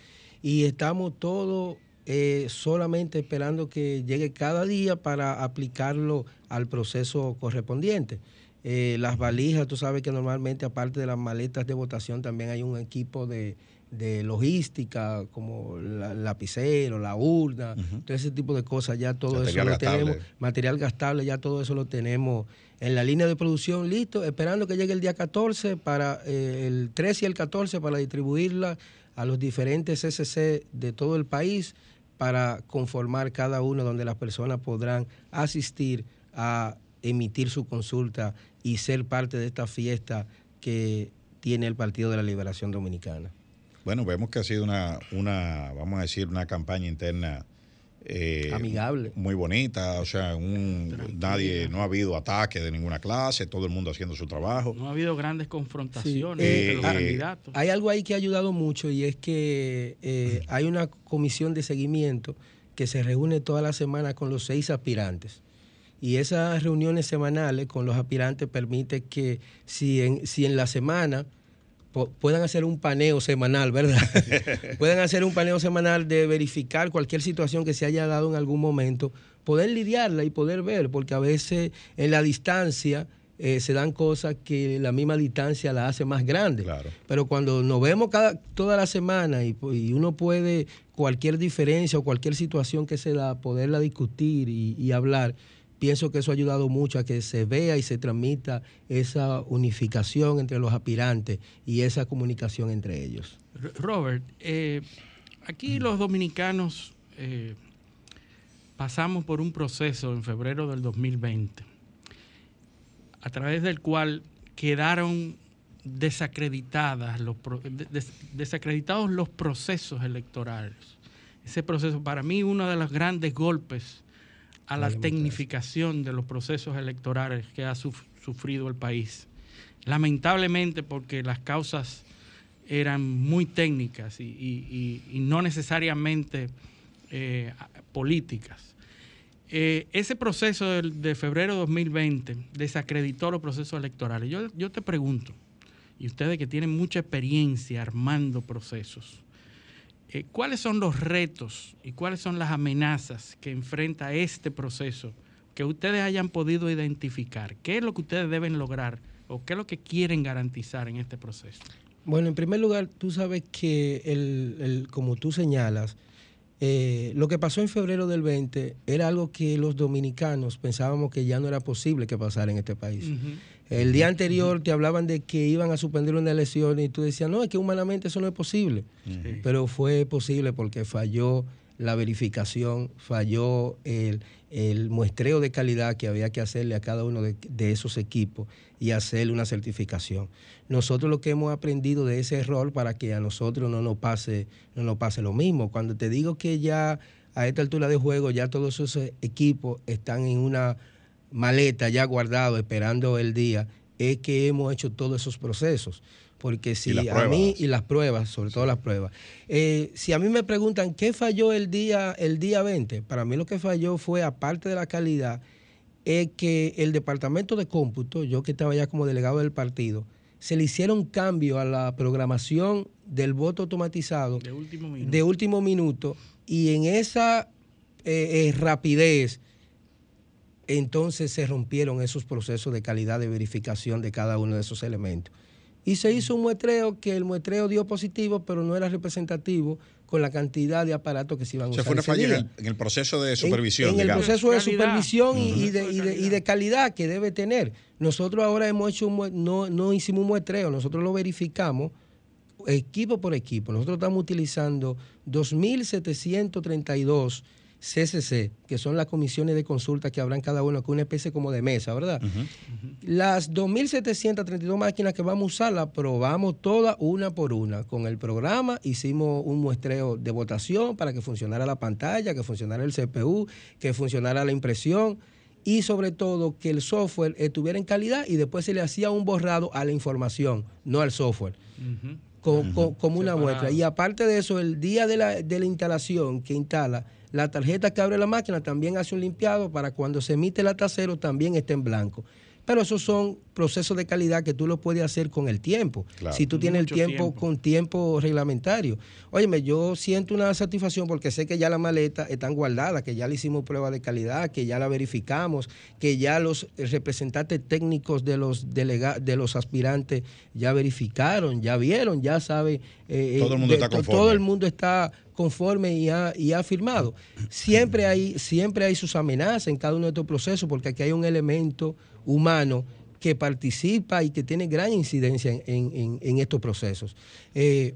Y estamos todos eh, solamente esperando que llegue cada día para aplicarlo al proceso correspondiente. Eh, las valijas, tú sabes que normalmente aparte de las maletas de votación también hay un equipo de, de logística como la, lapicero, la urna, todo ese tipo de cosas, ya todo Material eso lo gastable. tenemos, material gastable, ya todo eso lo tenemos en la línea de producción listo, esperando que llegue el día 14 para eh, el 13 y el 14 para distribuirla a los diferentes CCC de todo el país para conformar cada uno donde las personas podrán asistir a emitir su consulta y ser parte de esta fiesta que tiene el Partido de la Liberación Dominicana. Bueno, vemos que ha sido una, una vamos a decir, una campaña interna eh, Amigable. Muy bonita, o sea, un, nadie, no ha habido ataque de ninguna clase, todo el mundo haciendo su trabajo. No ha habido grandes Sí, confrontaciones eh, entre los ah, candidatos. Hay algo ahí que ha ayudado mucho y es que eh, hay una comisión de seguimiento que se reúne toda la semana con los seis aspirantes. Y esas reuniones semanales con los aspirantes permite que si en, si en la semana puedan hacer un paneo semanal, ¿verdad? [LAUGHS] puedan hacer un paneo semanal de verificar cualquier situación que se haya dado en algún momento, poder lidiarla y poder ver, porque a veces en la distancia eh, se dan cosas que la misma distancia la hace más grande. Claro. Pero cuando nos vemos cada, toda la semana y, pu- y uno puede cualquier diferencia o cualquier situación que se da, poderla discutir y, y hablar, pienso que eso ha ayudado mucho a que se vea y se transmita esa unificación entre los aspirantes y esa comunicación entre ellos. Robert, eh, aquí los dominicanos eh, pasamos por un proceso en febrero del 2020, a través del cual quedaron desacreditadas los des- desacreditados los procesos electorales. Ese proceso, para mí, uno de los grandes golpes a la tecnificación de los procesos electorales que ha suf- sufrido el país. Lamentablemente porque las causas eran muy técnicas y, y- y- y no necesariamente eh, políticas. Eh, ese proceso de, febrero de 2020 desacreditó los procesos electorales. Yo, yo te pregunto, y ustedes que tienen mucha experiencia armando procesos, eh, ¿cuáles son los retos y cuáles son las amenazas que enfrenta este proceso que ustedes hayan podido identificar? ¿Qué es lo que ustedes deben lograr o qué es lo que quieren garantizar en este proceso? Bueno, en primer lugar, tú sabes que, el, el- como tú señalas, eh, lo que pasó en febrero del 20 era algo que los dominicanos pensábamos que ya no era posible que pasara en este país. El día anterior te hablaban de que iban a suspender una elección y tú decías, no, es que humanamente eso no es posible. Pero fue posible porque falló la verificación, falló el, el muestreo de calidad que había que hacerle a cada uno de, esos equipos y hacerle una certificación. Nosotros lo que hemos aprendido de ese error para que a nosotros no nos pase, no nos pase lo mismo. Cuando te digo que ya a esta altura de juego ya todos esos equipos están en una maleta ya guardado esperando el día, es que hemos hecho todos esos procesos. Porque si a mí y las pruebas, sobre todo las pruebas. Eh, si a mí me preguntan qué falló el día, el día 20, para mí lo que falló fue, aparte de la calidad, es que el departamento de cómputo, yo que estaba ya como delegado del partido, se le hicieron cambio a la programación del voto automatizado De último minuto. de último minuto y en esa eh, eh, rapidez entonces se rompieron esos procesos de calidad de verificación de cada uno de esos elementos. Y se hizo un muestreo que el muestreo dio positivo, pero no era representativo con la cantidad de aparatos que se iban a O sea, usar. fue una falla en el, en el proceso de En- supervisión. En, el digamos. proceso de Calidad. supervisión y- y, de, y de- y de calidad que debe tener. Nosotros ahora hemos hecho, un no, no hicimos un muestreo, nosotros lo verificamos equipo por equipo. Nosotros estamos utilizando 2.732 CCC, que son las comisiones de consulta que habrán cada uno, que es una especie como de mesa, ¿verdad? Las 2.732 máquinas que vamos a usar las probamos todas una por una. Con el programa hicimos un muestreo de votación para que funcionara la pantalla, que funcionara el CPU, que funcionara la impresión y sobre todo que el software estuviera en calidad y después se le hacía un borrado a la información, no al software como una Separado. muestra. Y aparte de eso, el día de la, de la instalación que instala, la tarjeta que abre la máquina también hace un limpiado para cuando se emite el atacero también esté en blanco. Pero esos son procesos de calidad que tú lo puedes hacer con el tiempo. Claro. Si tú tienes Mucho el tiempo, tiempo. con tiempo reglamentario. Óyeme, yo siento una satisfacción porque sé que ya las maletas están guardadas, que ya le hicimos prueba de calidad, que ya la verificamos, que ya los representantes técnicos de los delega- de los aspirantes ya verificaron, ya vieron, ya sabe. eh, Todo el mundo de- está conforme. Todo el mundo está conforme y ha, y ha firmado. Siempre hay, siempre hay sus amenazas en cada uno de estos procesos porque aquí hay un elemento humano que participa y que tiene gran incidencia en, en- estos procesos. Eh,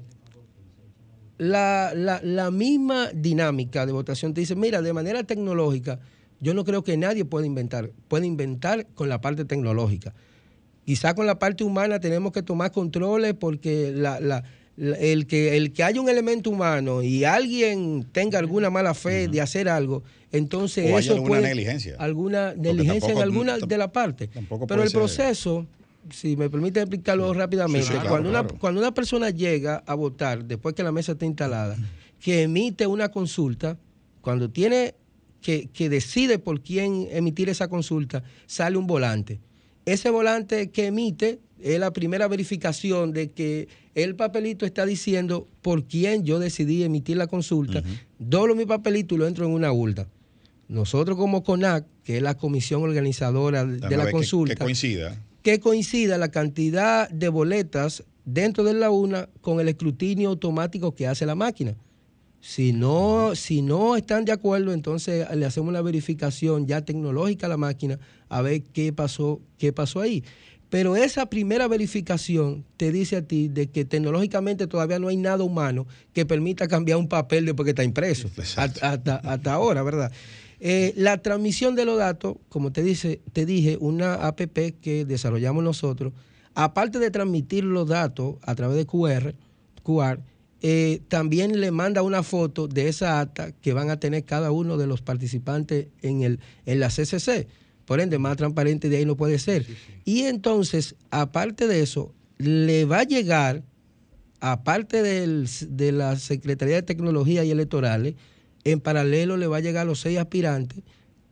la, la- la misma dinámica de votación te dice, mira, de manera tecnológica, yo no creo que nadie pueda inventar, puede inventar con la parte tecnológica. Quizá con la parte humana tenemos que tomar controles porque la- la- el, que, el que haya un elemento humano y alguien tenga alguna mala fe de hacer algo, entonces O eso alguna puede- negligencia. Alguna negligencia en alguna de la parte. Pero el ser- proceso, si me permite explicarlo rápidamente, Sí, sí, claro, cuando, una, cuando una persona llega a votar después que la mesa está instalada, que emite una consulta, cuando tiene que, que decide por quién emitir esa consulta, sale un volante. Ese volante que emite es la primera verificación de que el papelito está diciendo por quién yo decidí emitir la consulta. Doblo mi papelito y lo entro en una urna. Nosotros como CONAC, que es la comisión organizadora de, la ver que- consulta, Que coincida. que coincida la cantidad de boletas dentro de la urna con el escrutinio automático que hace la máquina. Si no, si no están de acuerdo, entonces le hacemos una verificación ya tecnológica a la máquina a ver qué pasó, qué pasó ahí. Pero esa primera verificación te dice a ti de que tecnológicamente todavía no hay nada humano que permita cambiar un papel después que está impreso. Hasta, hasta- hasta ahora, ¿verdad? Eh, la transmisión de los datos, como te, dice, te dije, una APP que desarrollamos nosotros, aparte de transmitir los datos a través de QR, QR eh, también le manda una foto de esa acta que van a tener cada uno de los participantes en, el, en la CCC. Por ende, más transparente de ahí no puede ser. Y entonces, aparte de eso, le va a llegar, aparte del- de la Secretaría de Tecnología y Electorales, en paralelo le va a llegar a los seis aspirantes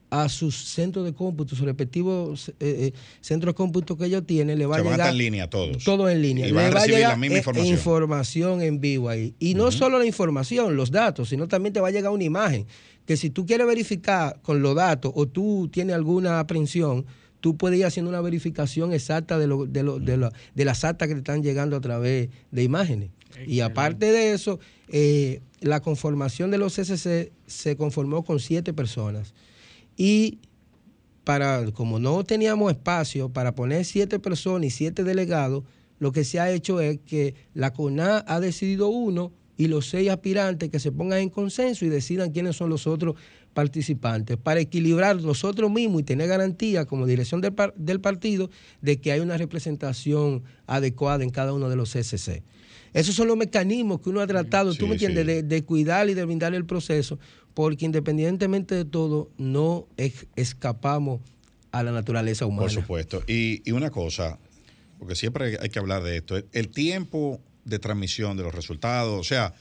a sus centros de cómputo, sus respectivos eh, eh, centros de cómputo que ellos tienen, le va Se a van a llegar estar en línea todos. todo en línea. Y van a Le va recibir llegar, la misma eh, información. información en vivo ahí. Y no solo la información, los datos, sino también te va a llegar una imagen. Que si tú quieres verificar con los datos o tú tienes alguna aprehensión, tú puedes ir haciendo una verificación exacta de, lo- de, lo- de, lo- de las actas que te están llegando a través de imágenes. Y aparte de eso, eh, la conformación de los CCC se conformó con siete personas. Y para, como no teníamos espacio para poner siete personas y siete delegados, lo que se ha hecho es que la CONA ha decidido uno y los seis aspirantes que se pongan en consenso y decidan quiénes son los otros participantes, para equilibrar nosotros mismos y tener garantía como dirección del, par- del partido de que hay una representación adecuada en cada uno de los CCC. Esos son los mecanismos que uno ha tratado, tú me entiendes, sí. de, de cuidar y de brindar el proceso, porque independientemente de todo, no es- escapamos a la naturaleza humana. Por supuesto. Y, y una cosa, porque siempre hay que hablar de esto, el, tiempo de transmisión de los resultados, o sea,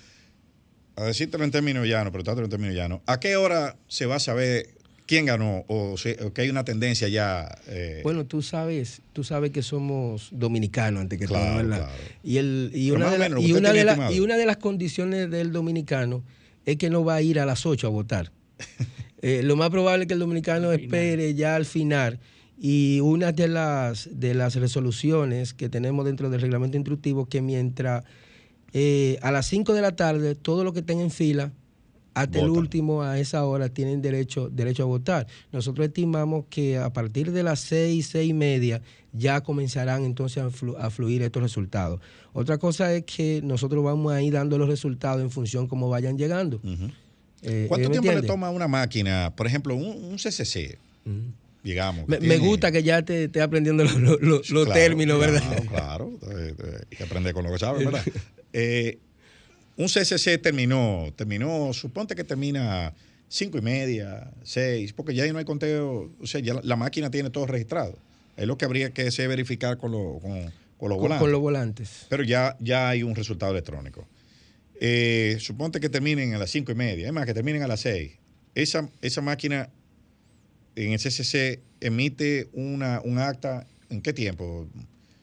a decírtelo en términos llanos, pero tanto en términos llanos, ¿a qué hora se va a saber quién ganó o, si- o que hay una tendencia ya? eh, Bueno, tú sabes, tú sabes que somos dominicanos antes que Claro, todo, ¿verdad? claro. Y, el, y, una de la- de la- y una de las condiciones del dominicano es que no va a ir a las 8 a votar. [LAUGHS] Eh, lo más probable es que el dominicano espere ya al final. Y una de las, de las resoluciones que tenemos dentro del reglamento instructivo que mientras eh, a las 5 de la tarde, todo lo que estén en fila, hasta el último a esa hora tienen derecho, derecho a votar. Nosotros estimamos que a partir de las 6, 6 y media ya comenzarán entonces a, flu- a fluir estos resultados. Otra cosa es que nosotros vamos a ir dando los resultados en función como vayan llegando. Eh, ¿Cuánto ¿me tiempo le toma a una máquina, por ejemplo, un, un CCC? Digamos. Me, gusta que ya te esté aprendiendo los, los- los- los Claro, términos, ¿verdad? Claro, claro. Eh, eh, Hay que aprender con lo que sabes, ¿verdad? [LAUGHS] Eh, un CCC terminó, terminó, suponte que termina cinco y media, seis, porque ya ahí no hay conteo, o sea, ya la, la máquina tiene todo registrado. Es lo que habría que hacer verificar con, lo- con, con los Con, volantes. con los volantes. Pero ya, ya hay un resultado electrónico. Eh, suponte que terminen a las cinco y media, es más, que terminen a las seis. Esa, esa máquina en el CCC emite una, un acta, ¿en qué tiempo?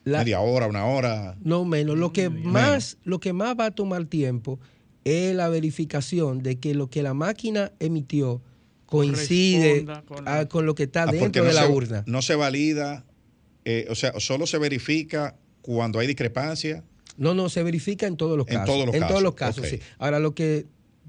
La- Media hora, una hora. No menos. Lo que más, lo que más va a tomar tiempo es la verificación de que lo que la máquina emitió coincide con a- con, lo que está Ah, dentro no de la se- urna. No se valida, eh, o sea, solo se verifica cuando hay discrepancia. No, no, se verifica en todos los En casos. todos los en casos, todos los casos, sí. Ahora, lo que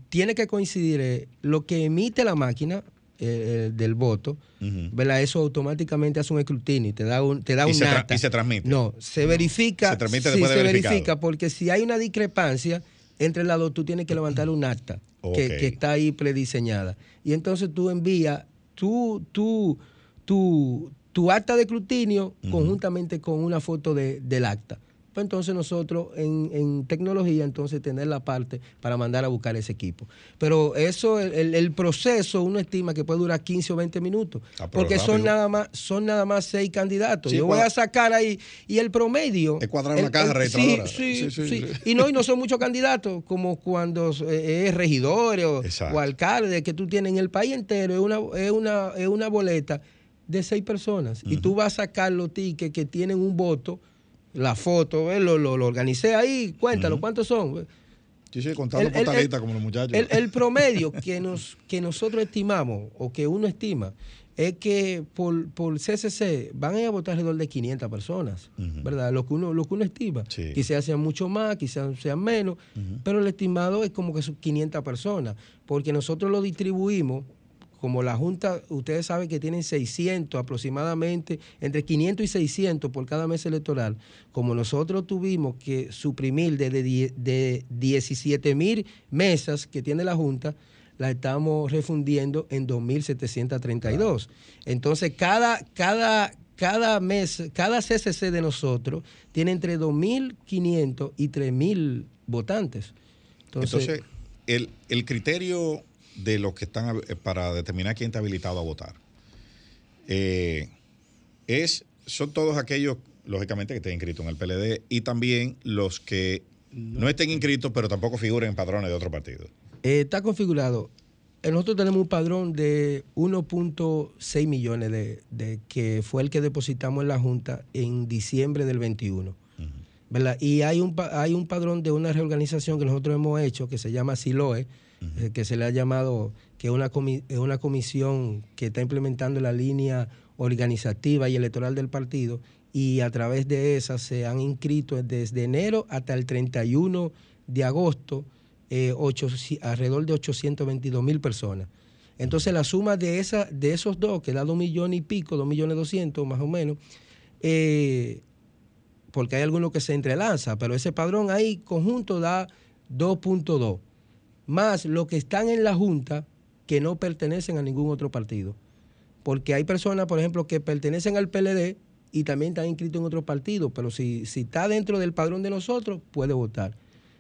tiene que coincidir es lo que emite la máquina eh, eh, del voto, Ujú. ¿verdad? Eso automáticamente hace un escrutinio y te da un, te da Y un se y se transmite. No, se verifica. Se transmite sí, se verifica porque si hay una discrepancia entre las dos, tú tienes que levantar un acta que, está ahí prediseñada. Y entonces tú envías tu, tu, tu, tu acta de escrutinio conjuntamente con una foto de- del acta. Pues entonces nosotros en, en tecnología, entonces tener la parte para mandar a buscar ese equipo. Pero eso, el, proceso, uno estima que puede durar 15 o 20 minutos. Ah, porque son nada más, son nada más seis candidatos. Sí, Yo voy a sacar ahí, y el promedio. Es cuadrar el- una caja el-. Sí, sí, Sí. Y no, y no son muchos candidatos, como cuando eh, es regidores o, o alcaldes que tú tienes en el país entero, es una, es una, es una boleta de seis personas. Y tú vas a sacar los tickets que tienen un voto, la foto, eh, lo, lo, lo organicé ahí, cuéntalo, ¿cuántos son? Sí, sí, contando El- por el- como los muchachos. El, el promedio [LAUGHS] que, nos, que nosotros estimamos o que uno estima es que por, por CCC van a ir a votar alrededor de 500 personas. ¿verdad? Lo que uno, lo que uno estima. Sí. Quizás sean mucho más, quizás sean menos, pero el estimado es como que son 500 personas, porque nosotros lo distribuimos. Como la Junta, ustedes saben que tienen 600 aproximadamente, entre 500 y 600 por cada mes electoral, como nosotros tuvimos que suprimir de, de, die- de 17 mil mesas que tiene la Junta, la estamos refundiendo en 2.732. Entonces, cada, cada, cada mes, cada CCC de nosotros tiene entre 2.500 y 3.000 votantes. Entonces, Entonces, el, el criterio de los que están eh, para determinar quién está habilitado a votar eh, es son todos aquellos, lógicamente, que estén inscritos en el PLD y también los que no estén inscritos, pero tampoco figuren en padrones de otro partido. eh, está configurado. Nosotros tenemos un padrón de 1.6 millones de, de que fue el que depositamos en la Junta en diciembre del 21. ¿verdad? Y hay un, hay un padrón de una reorganización que nosotros hemos hecho que se llama SILOE, eh, que se le ha llamado, que es una, comi- es una comisión que está implementando la línea organizativa y electoral del partido y a través de esa se han inscrito desde enero hasta el 31 de agosto eh, alrededor de 822 mil personas. Entonces la suma de, esa, de esos dos, que da dos millones y pico, dos millones doscientos más o menos, eh, porque hay algunos que se entrelanza, pero ese padrón ahí conjunto da 2.2, más los que están en la Junta que no pertenecen a ningún otro partido. Porque hay personas, por ejemplo, que pertenecen al PLD y también están inscritos en otro partido, pero si, si está dentro del padrón de nosotros, puede votar.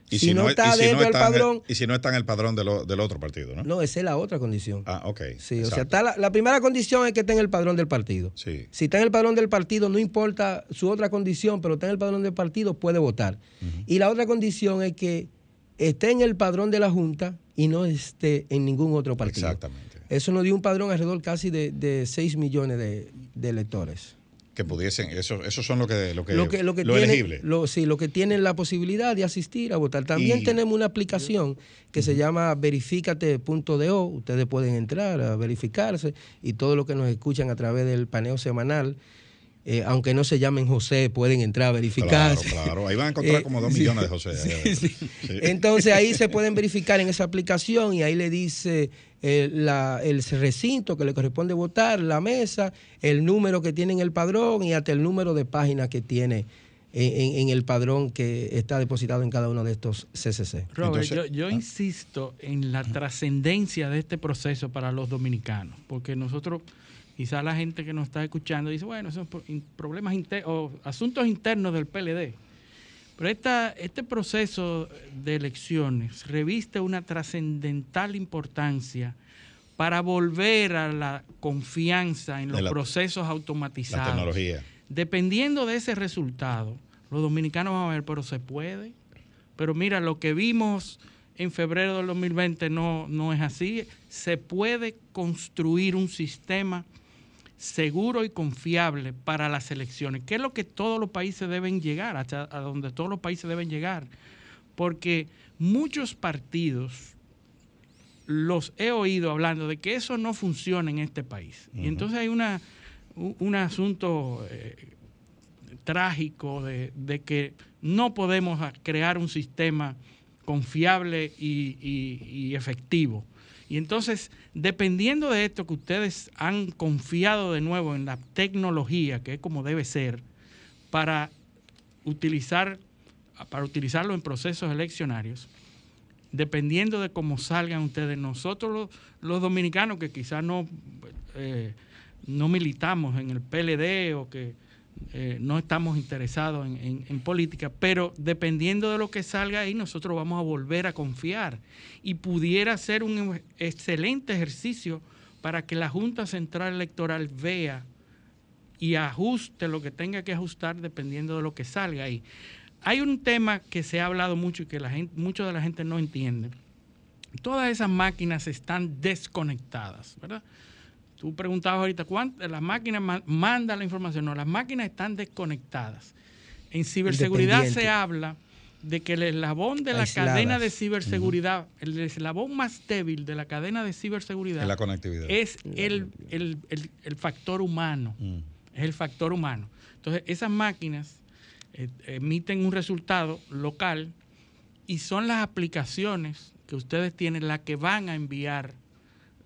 Y si, no, es- está y si no dentro del el- padrón, y si no está en el padrón de lo- del otro partido, ¿no? no, esa es la otra condición. Ah, ok. Sí, o sea, está la, la primera condición es que esté en el padrón del partido. Sí. Si está en el padrón del partido, no importa su otra condición, pero está en el padrón del partido, puede votar. Y la otra condición es que esté en el padrón de la Junta y no esté en ningún otro partido. Exactamente. Eso nos dio un padrón alrededor casi de, de 6 millones de, de electores. Que pudiesen, eso, esos son lo que, lo que, lo que, lo que lo elegible. lo- sí, lo que tienen la posibilidad de asistir a votar. También Y- tenemos una aplicación que se llama verificate.do. Ustedes pueden entrar a verificarse y todo lo que nos escuchan a través del paneo semanal eh, aunque no se llamen José, pueden entrar a verificar. Claro, claro. Ahí van a encontrar Eh, como dos sí. millones de José. [LAUGHS] Sí, sí. Sí. Entonces ahí se [LAUGHS] pueden verificar en esa aplicación y ahí le dice eh, la- el recinto que le corresponde votar, la mesa, el número que tiene en el padrón y hasta el número de páginas que tiene en, el padrón que está depositado en cada uno de estos CCC. Robert, Entonces- yo, yo insisto en la trascendencia de este proceso para los dominicanos, porque nosotros, quizá la gente que nos está escuchando dice, bueno, son problemas inter- o asuntos internos del PLD. Pero esta, este proceso de elecciones reviste una trascendental importancia para volver a la confianza en los la- procesos La automatizados tecnología. dependiendo de ese resultado, los dominicanos van a ver, pero se puede. Pero mira, lo que vimos en febrero del 2020 no, no es así. Se puede construir un sistema seguro y confiable para las elecciones, que es lo que todos los países deben llegar, hasta a donde todos los países deben llegar. Porque muchos partidos los he oído hablando de que eso no funciona en este país. Y entonces hay una, un, un asunto eh, trágico de, de que no podemos crear un sistema confiable y, y- y efectivo. Y entonces, dependiendo de esto que ustedes han confiado de nuevo en la tecnología, que es como debe ser, para utilizar, para utilizarlo en procesos eleccionarios, dependiendo de cómo salgan ustedes, nosotros los, dominicanos que quizás no, eh, no militamos en el PLD o que eh, no estamos interesados en, política, pero dependiendo de lo que salga ahí, nosotros vamos a volver a confiar. Y pudiera ser un excelente ejercicio para que la Junta Central Electoral vea y ajuste lo que tenga que ajustar dependiendo de lo que salga ahí. Hay un tema que se ha hablado mucho y que la gente, mucho de la gente no entiende. Todas esas máquinas están desconectadas, ¿verdad? Tú preguntabas ahorita, ¿cuántas? Las máquinas ma- mandan la información. No, las máquinas están desconectadas. En ciberseguridad se habla de que el eslabón de la cadena de ciberseguridad, el eslabón más débil de la cadena de ciberseguridad Es la conectividad. es el, el- el- el factor humano. Mm. Es el factor humano. Entonces, esas máquinas eh, emiten un resultado local y son las aplicaciones que ustedes tienen las que van a enviar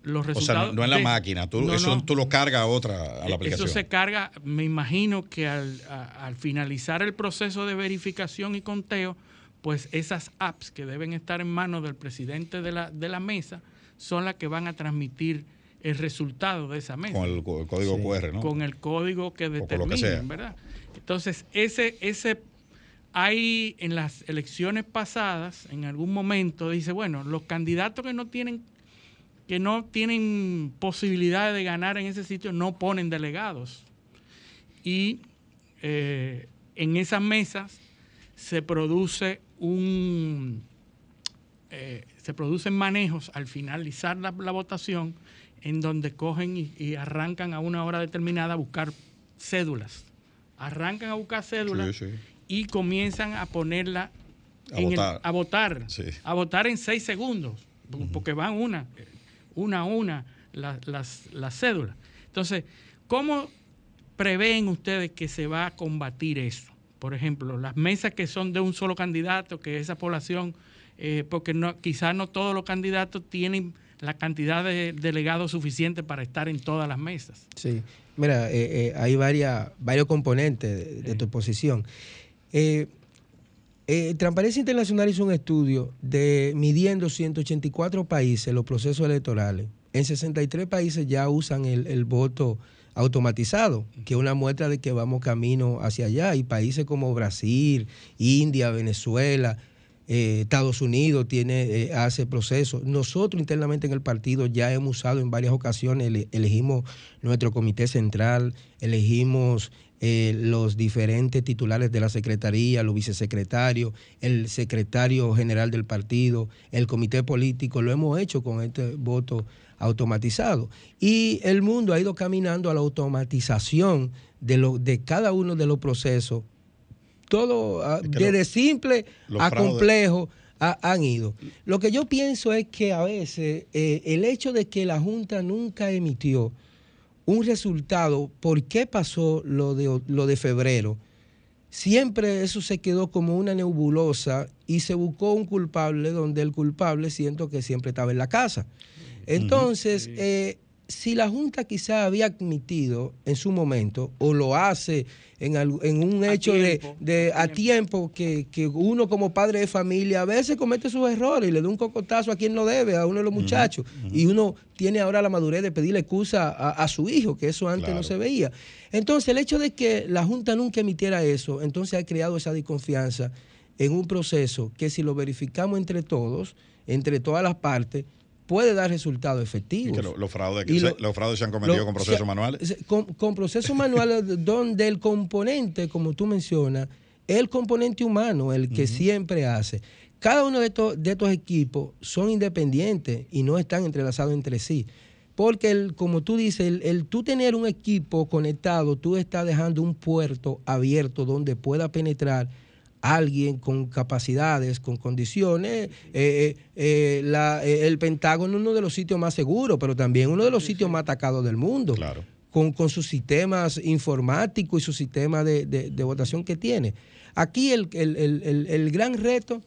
los O sea, resultados. no, no en la de- máquina, tú, No, eso no. tú lo cargas a otra, a la Eso aplicación. se carga, me imagino que al, a- al finalizar el proceso de verificación y conteo, pues esas apps que deben estar en manos del presidente de la, de la mesa son las que van a transmitir el resultado de esa mesa Con el, código Sí. QR, ¿no? con el código que con lo que determinen, sea. ¿verdad? Entonces, ese, ese, hay en las elecciones pasadas, en algún momento, dice, bueno, los candidatos que no tienen, que no tienen posibilidad de ganar en ese sitio, no ponen delegados. Y eh, en esas mesas se produce un eh, se producen manejos al finalizar la, la votación en donde cogen y, y arrancan a una hora determinada a buscar cédulas. Arrancan a buscar cédulas Sí, sí. y comienzan a ponerla A en el- votar. a votar, Sí. a votar en seis segundos, porque van una, una a una la- las, las cédulas. Entonces, ¿cómo prevén ustedes que se va a combatir eso? Por ejemplo, las mesas que son de un solo candidato, que esa población, eh, porque no, quizás no todos los candidatos tienen la cantidad de delegados suficiente para estar en todas las mesas. Sí, mira, eh, eh, hay varias, varios componentes de, de tu exposición. Eh, eh, Transparencia Internacional hizo un estudio de midiendo 184 países los procesos electorales. En 63 países ya usan el, voto automatizado, que es una muestra de que vamos camino hacia allá. Y países como Brasil, India, Venezuela, eh, Estados Unidos tiene, eh, hace procesos. Nosotros internamente en el partido ya hemos usado en varias ocasiones, ele- elegimos nuestro comité central, elegimos eh, los diferentes titulares de la secretaría, los vicesecretarios, el secretario general del partido, el comité político, lo hemos hecho con este voto automatizado. Y el mundo ha ido caminando a la automatización de, lo, de cada uno de los procesos todo, ah, Es que desde lo- simple a fraudes- complejo, ha- han ido. Lo que yo pienso es que a veces eh, el hecho de que la Junta nunca emitió un resultado, ¿por qué pasó lo de, lo de febrero? Siempre eso se quedó como una nebulosa y se buscó un culpable donde el culpable siento que siempre estaba en la casa. Entonces, eh, si la Junta quizá había admitido en su momento, o lo hace en, un A hecho de, tiempo, de- a a tiempo, que, que uno como padre de familia a veces comete sus errores y le da un cocotazo a quien no debe, a uno de los muchachos, y uno tiene ahora la madurez de pedirle excusa a, a su hijo, que eso antes no se veía. Entonces, el hecho de que la Junta nunca emitiera eso, entonces ha creado esa desconfianza en un proceso que si lo verificamos entre todos, entre todas las partes, puede dar resultados Y efectivos. que lo- los fraudes, Y se- lo- los fraudes se han cometido Lo- con procesos se- manuales. Con, con procesos [LAUGHS] manuales donde el componente, como tú mencionas, es el componente humano, el que siempre hace. Cada uno de estos, de estos equipos son independientes y no están entrelazados entre sí. Porque, el, como tú dices, el, el tú tener un equipo conectado, tú estás dejando un puerto abierto donde pueda penetrar alguien con capacidades, con condiciones. Eh, eh, eh, la- eh, el Pentágono es uno de los sitios más seguros, pero también uno de los sitios más atacados del mundo. Claro. Con, con sus sistemas informáticos y su sistema de, de- de votación que tiene. Aquí el, el- el- el- el gran reto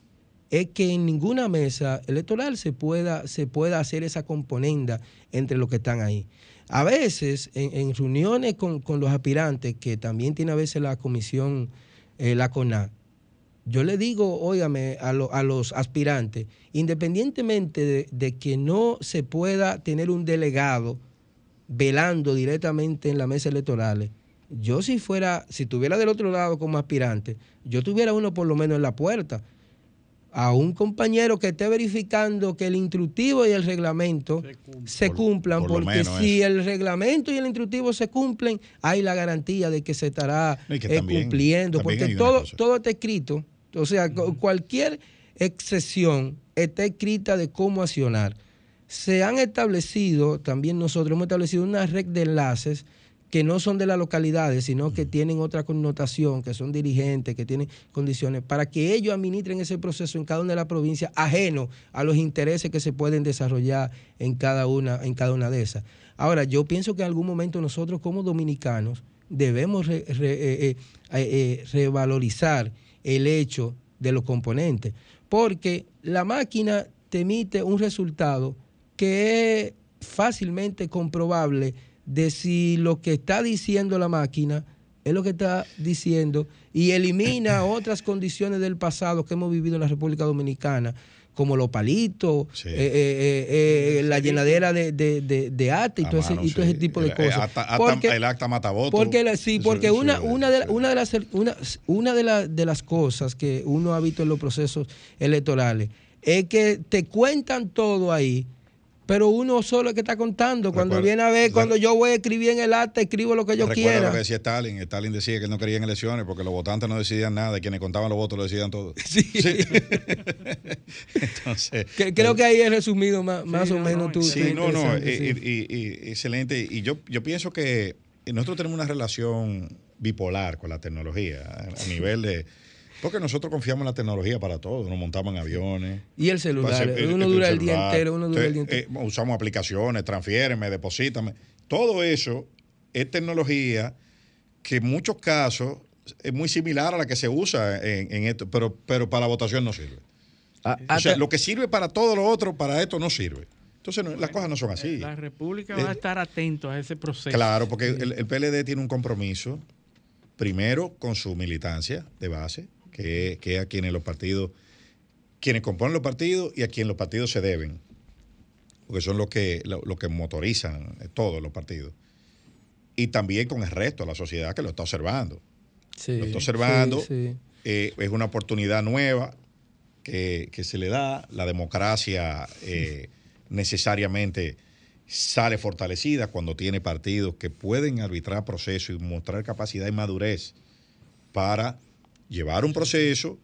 es que en ninguna mesa electoral se pueda, se pueda hacer esa componenda entre los que están ahí. A veces, en, en reuniones con, con los aspirantes, que también tiene a veces la comisión, eh, la CONA, yo le digo, óigame, a, lo- a los aspirantes, independientemente de, de que no se pueda tener un delegado velando directamente en la mesa electoral, yo si fuera, si tuviera del otro lado como aspirante, yo tuviera uno por lo menos en la puerta, a un compañero que esté verificando que el instructivo y el reglamento se, cumplan, por porque si eso. el reglamento y el instructivo se cumplen, hay la garantía de que se estará No, y que eh, también- cumpliendo, también porque todo, todo está escrito, o sea, cu- cualquier excepción está escrita de cómo accionar. Se han establecido, también nosotros hemos establecido una red de enlaces que no son de las localidades, sino que tienen otra connotación, que son dirigentes, que tienen condiciones, para que ellos administren ese proceso en cada una de las provincias, ajeno a los intereses que se pueden desarrollar en cada una, en cada una de esas. Ahora, yo pienso que en algún momento nosotros como dominicanos debemos re- re- eh, eh, eh, revalorizar el hecho de los componentes, porque la máquina te emite un resultado que es fácilmente comprobable de si lo que está diciendo la máquina es lo que está diciendo y elimina otras condiciones del pasado que hemos vivido en la República Dominicana, como los palitos, Sí. eh, eh, eh, la llenadera de, de, de, de acta y, A todo ese, mano, y todo ese tipo de El- cosas. acta- acta- Porque- el acta mataboto. porque la- sí, porque una, una, de, sí. una de las una, una de, la- de las cosas que uno ha visto en los procesos electorales es que te cuentan todo ahí, pero uno solo es que está contando. Cuando Recuerda- viene a ver, cuando yo voy a escribir en el acta, escribo lo que yo Recuerda quiera. lo que decía Stalin. Stalin decía que él no quería en elecciones porque los votantes no decidían nada, y quienes contaban los votos lo decidían todo. [LAUGHS] Sí. [LAUGHS] Entonces, Que- creo que ahí he resumido más, más o no, menos no, tú. Sí, no, no, interesante, eh, sí. y- y- y- excelente. Y yo, yo pienso que nosotros tenemos una relación bipolar con la tecnología a, a nivel de... Porque nosotros confiamos en la tecnología para todo. Nos montamos en aviones. Y el celular, Pase- uno dura el día entero, uno dura el día entero. eh, usamos aplicaciones, transfiéreme, deposítame. Todo eso es tecnología que en muchos casos es muy similar a la que se usa en, en esto, pero, pero para la votación no sirve. A- O sea, lo que sirve para todo lo otro, para esto no sirve. Entonces, no- las cosas no son así. La República Eh, va a estar atento a ese proceso. Claro, porque el, el PLD tiene un compromiso, primero con su militancia de base, que, que es a quienes los partidos, quienes componen los partidos y a quienes los partidos se deben, porque son los que, lo, lo que motorizan eh, todos los partidos. Y también con el resto de la sociedad que lo está observando. sí, lo está observando. sí, sí. Eh, es una oportunidad nueva que, que se le da. La democracia eh, necesariamente sale fortalecida cuando tiene partidos que pueden arbitrar procesos y mostrar capacidad y madurez para llevar un proceso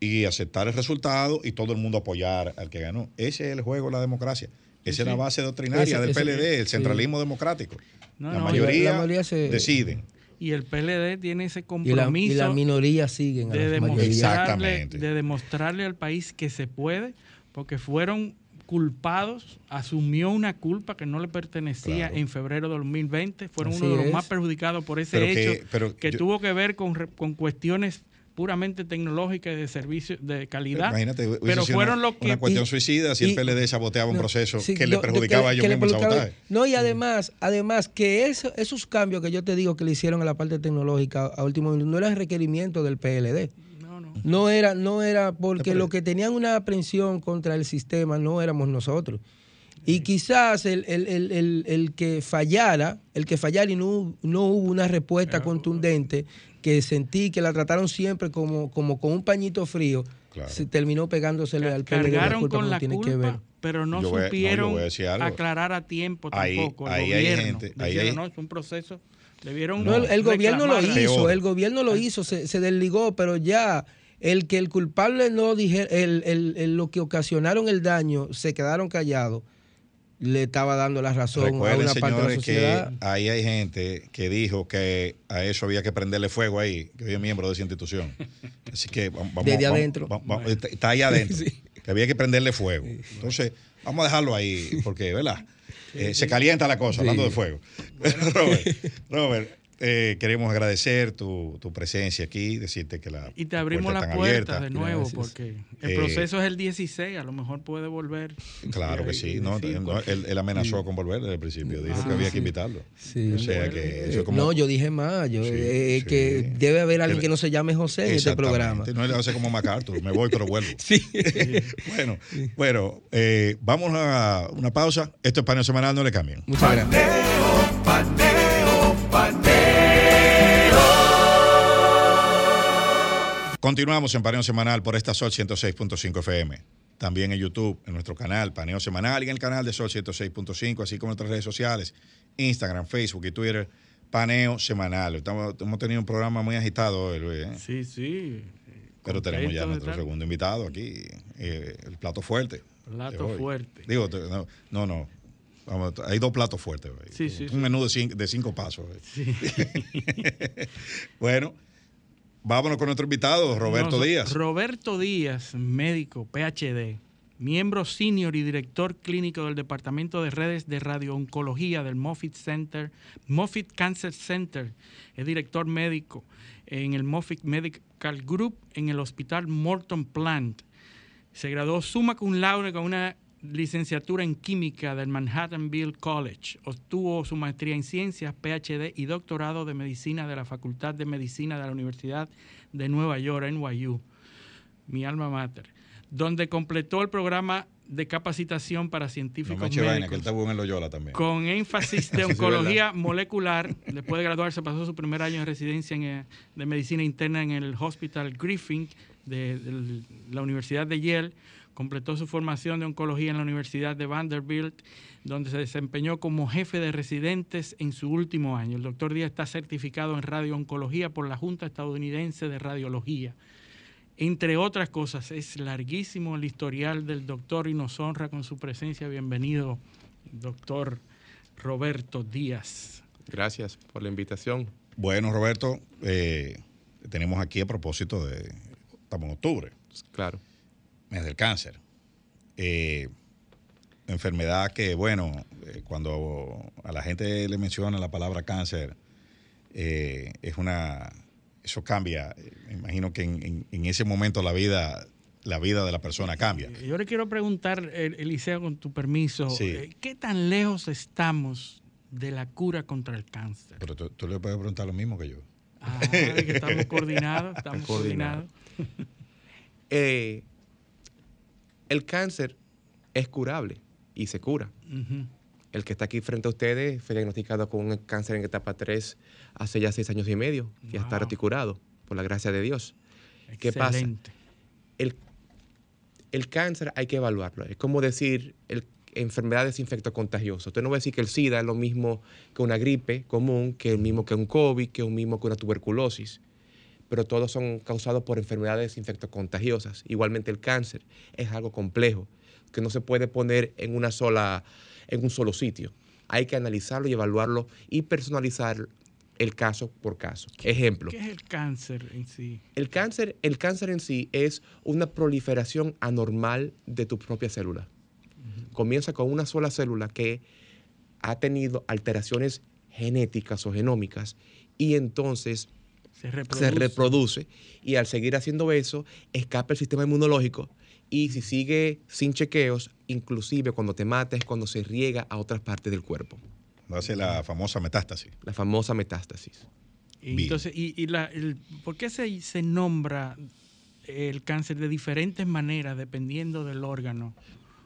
y aceptar el resultado y todo el mundo apoyar al que ganó. Ese es el juego de la democracia. Esa es la base doctrinaria Ese- del ese- PLD, el sí. centralismo democrático. No, la no, mayoría, la mayoría se- deciden. Y el PLD tiene ese Y la, compromiso y la minoría siguen a de demostrarle, Exactamente. de demostrarle al país que se puede, porque fueron culpados, asumió una culpa que no le pertenecía Claro. en febrero de 2020, fueron Así uno de los es. más perjudicados por ese Pero que- hecho pero que yo- tuvo que ver con, re- con cuestiones puramente tecnológicas y de servicio de calidad. Imagínate, pero sido fueron una, los que una cuestión y- suicida si el y- PLD saboteaba un No, proceso sí, que no, le perjudicaba a ellos mismos el sabotaje. No, y además, además que eso- esos cambios que yo te digo que le hicieron a la parte tecnológica a último minuto no eran requerimiento del PLD. No, no. No era, no era porque Pero- lo que tenían una aprensión contra el sistema no éramos nosotros. Y quizás el, el- el- el- el que fallara, el que fallara y no, no hubo una respuesta contundente, que sentí que la trataron siempre como, como con un pañito frío, Claro. se terminó pegándosele al la Cargaron culpa con que no la tiene que ver. culpa, pero no Yo voy a- no, yo supieron voy a decir algo. aclarar a tiempo Ahí- tampoco. el ahí hay gobierno. gente- ahí Dijeron, hay- no, es un proceso. Debieron No, el, el gobierno lo hizo, Peor. el gobierno lo hizo, se, se desligó, pero ya el que el culpable no dije, el, el- el- lo que ocasionaron el daño, se quedaron callados, le estaba dando la razón a Recuerden, una parte de la señores, que sociedad. ahí hay gente que dijo que a eso había que prenderle fuego ahí, que hoy es miembro de esa institución. Así que vamos, Desde vamos- adentro. vamos- vamos- está- está ahí adentro. [LAUGHS] Que había que prenderle fuego. Entonces, vamos a dejarlo ahí, porque, ¿verdad? [LAUGHS] Eh, se calienta la cosa, hablando de fuego. [LAUGHS] Robert, Robert, eh, queremos agradecer tu, tu presencia aquí, decirte que la Y te abrimos puerta las está puertas abierta. de nuevo, Gracias. porque el Eh, proceso es el 16, a lo mejor puede volver. Claro que sí. No, no, él, él amenazó con volver desde el principio. Dijo Ah, que había que invitarlo. Sí. O sea que eso es como. No, yo dije más, yo, Sí, eh, sí. que debe haber alguien Que- no se llame José en este programa. No, él hace como MacArthur. Me voy, pero vuelvo. [LAUGHS] Sí. [LAUGHS] bueno, bueno eh, vamos a una pausa. Esto es paneo semanal, no le cambien. Muchas gracias. Paneo, Continuamos en paneo semanal por esta Sol 106.5 FM. También en YouTube, en nuestro canal Paneo Semanal y en el canal de Sol 106.5, así como en nuestras redes sociales, Instagram, Facebook y Twitter, Paneo Semanal. Estamos- hemos tenido un programa muy agitado hoy, Luis, ¿eh? Sí, sí. pero tenemos ya nuestro segundo invitado aquí, eh, el plato fuerte. Plato fuerte. Digo, no, no. no. Vamos, hay dos platos fuertes. Sí, sí, un sí. menú de cinco, de cinco pasos. [LAUGHS] bueno, vámonos con nuestro invitado, Roberto Díaz. Roberto Díaz, médico, PhD, miembro senior y director clínico del Departamento de Redes de Radiooncología del Moffitt Center, Moffitt Cancer Center. Es director médico en el Moffitt Medical Group en el Hospital Morton Plant. Se graduó summa cum laude con una licenciatura en química del Manhattanville College. Obtuvo su maestría en ciencias, PhD y doctorado de medicina de la Facultad de Medicina de la Universidad de Nueva York, NYU, mi alma mater, donde completó el programa de capacitación para No científicos vaina, que él médicos está bueno en Loyola también. con énfasis de [LAUGHS] Sí, oncología molecular. [LAUGHS] Después de graduarse, pasó su primer año de residencia en, eh, de medicina interna en el Hospital Griffin de, de la Universidad de Yale. Completó su formación de oncología en la Universidad de Vanderbilt, donde se desempeñó como jefe de residentes en su último año. El doctor Díaz está certificado en radiooncología por la Junta Estadounidense de Radiología. Entre otras cosas, es larguísimo el historial del doctor y nos honra con su presencia. Bienvenido, doctor Roberto Díaz. Gracias por la invitación. Bueno, Roberto, eh, tenemos aquí a propósito de. Estamos en octubre, Claro. Mes del cáncer. Eh, enfermedad que, bueno, eh, cuando a la gente le menciona la palabra cáncer, eh, es una. Eso cambia. Me imagino que en, en- en ese momento la vida, la vida de la persona cambia. Yo le quiero preguntar, El- Eliseo, con tu permiso, Sí. ¿qué tan lejos estamos de la cura contra el cáncer? Pero tú, tú le puedes preguntar lo mismo que yo. Ah, que estamos coordinados, estamos [LAUGHS] Coordinados. coordinados. [LAUGHS] Eh, el cáncer es curable y se cura. El que está aquí frente a ustedes fue diagnosticado con un cáncer en etapa 3 hace ya seis años y medio. Ya está Wow. reticurado, por la gracia de Dios. ¿Qué pasa? Excelente. El, el cáncer hay que evaluarlo. Es como decir el, enfermedades infectocontagiosas. Usted no va a decir que el SIDA es lo mismo que una gripe común, que el mismo que un COVID, que un mismo que una tuberculosis. Pero todos son causados por enfermedades infectocontagiosas. Igualmente el cáncer es algo complejo, que no se puede poner en una sola, en un solo sitio. Hay que analizarlo y evaluarlo y personalizar el caso por caso. Ejemplo. ¿Qué es el cáncer en sí? El cáncer, el cáncer en sí es una proliferación anormal de tu propia célula. Comienza con una sola célula que ha tenido alteraciones genéticas o genómicas y entonces Se se reproduce. y al seguir haciendo eso escapa el sistema inmunológico y si sigue sin chequeos, inclusive cuando te mata es cuando se riega a otras partes del cuerpo, Hace la famosa metástasis. la famosa metástasis. Y entonces, y, y la, el- ¿por qué se, se nombra el cáncer de diferentes maneras dependiendo del órgano?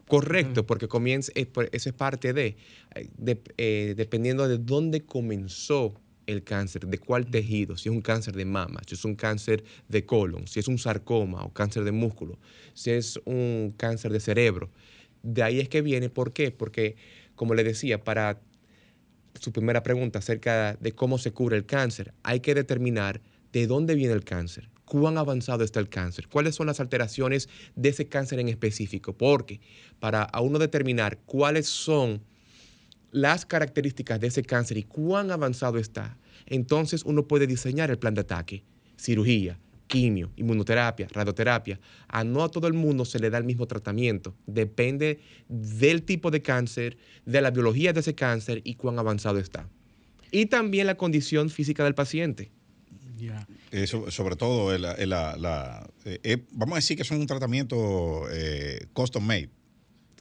Correcto, porque comienza, es por- eso es parte de, eh, de- eh, dependiendo de dónde comenzó el cáncer, de cuál tejido, si es un cáncer de mama, si es un cáncer de colon, si es un sarcoma o cáncer de músculo, si es un cáncer de cerebro. De ahí es que viene, ¿por qué? Porque, como le decía, para su primera pregunta acerca de cómo se cura el cáncer, hay que determinar de dónde viene el cáncer, cuán avanzado está el cáncer, cuáles son las alteraciones de ese cáncer en específico, porque para a uno determinar cuáles son las características de ese cáncer y cuán avanzado está, entonces uno puede diseñar el plan de ataque, cirugía, quimio, inmunoterapia, radioterapia. A no a todo el mundo se le da el mismo tratamiento. Depende del tipo de cáncer, de la biología de ese cáncer y cuán avanzado está. Y también la condición física del paciente. Ya. Eso, sobre todo, el- el- la, la- eh, eh, vamos a decir que es un tratamiento eh, custom made.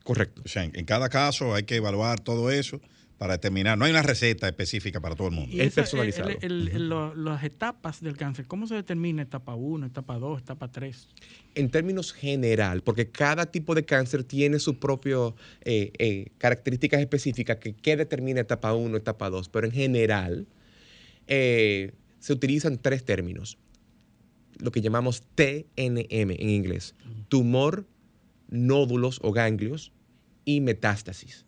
Correcto. O sea, en, en cada caso hay que evaluar todo eso para determinar. No hay una receta específica para todo el mundo. Y Es esa- personalizado. el- el- el- lo- las etapas del cáncer, ¿cómo se determina etapa 1, etapa 2, etapa 3? en términos general, porque cada tipo de cáncer tiene sus propias características específicas que, que determina etapa 1, etapa 2, pero en general eh, se utilizan tres términos, lo que llamamos TNM en inglés, tumor, nódulos o ganglios y metástasis.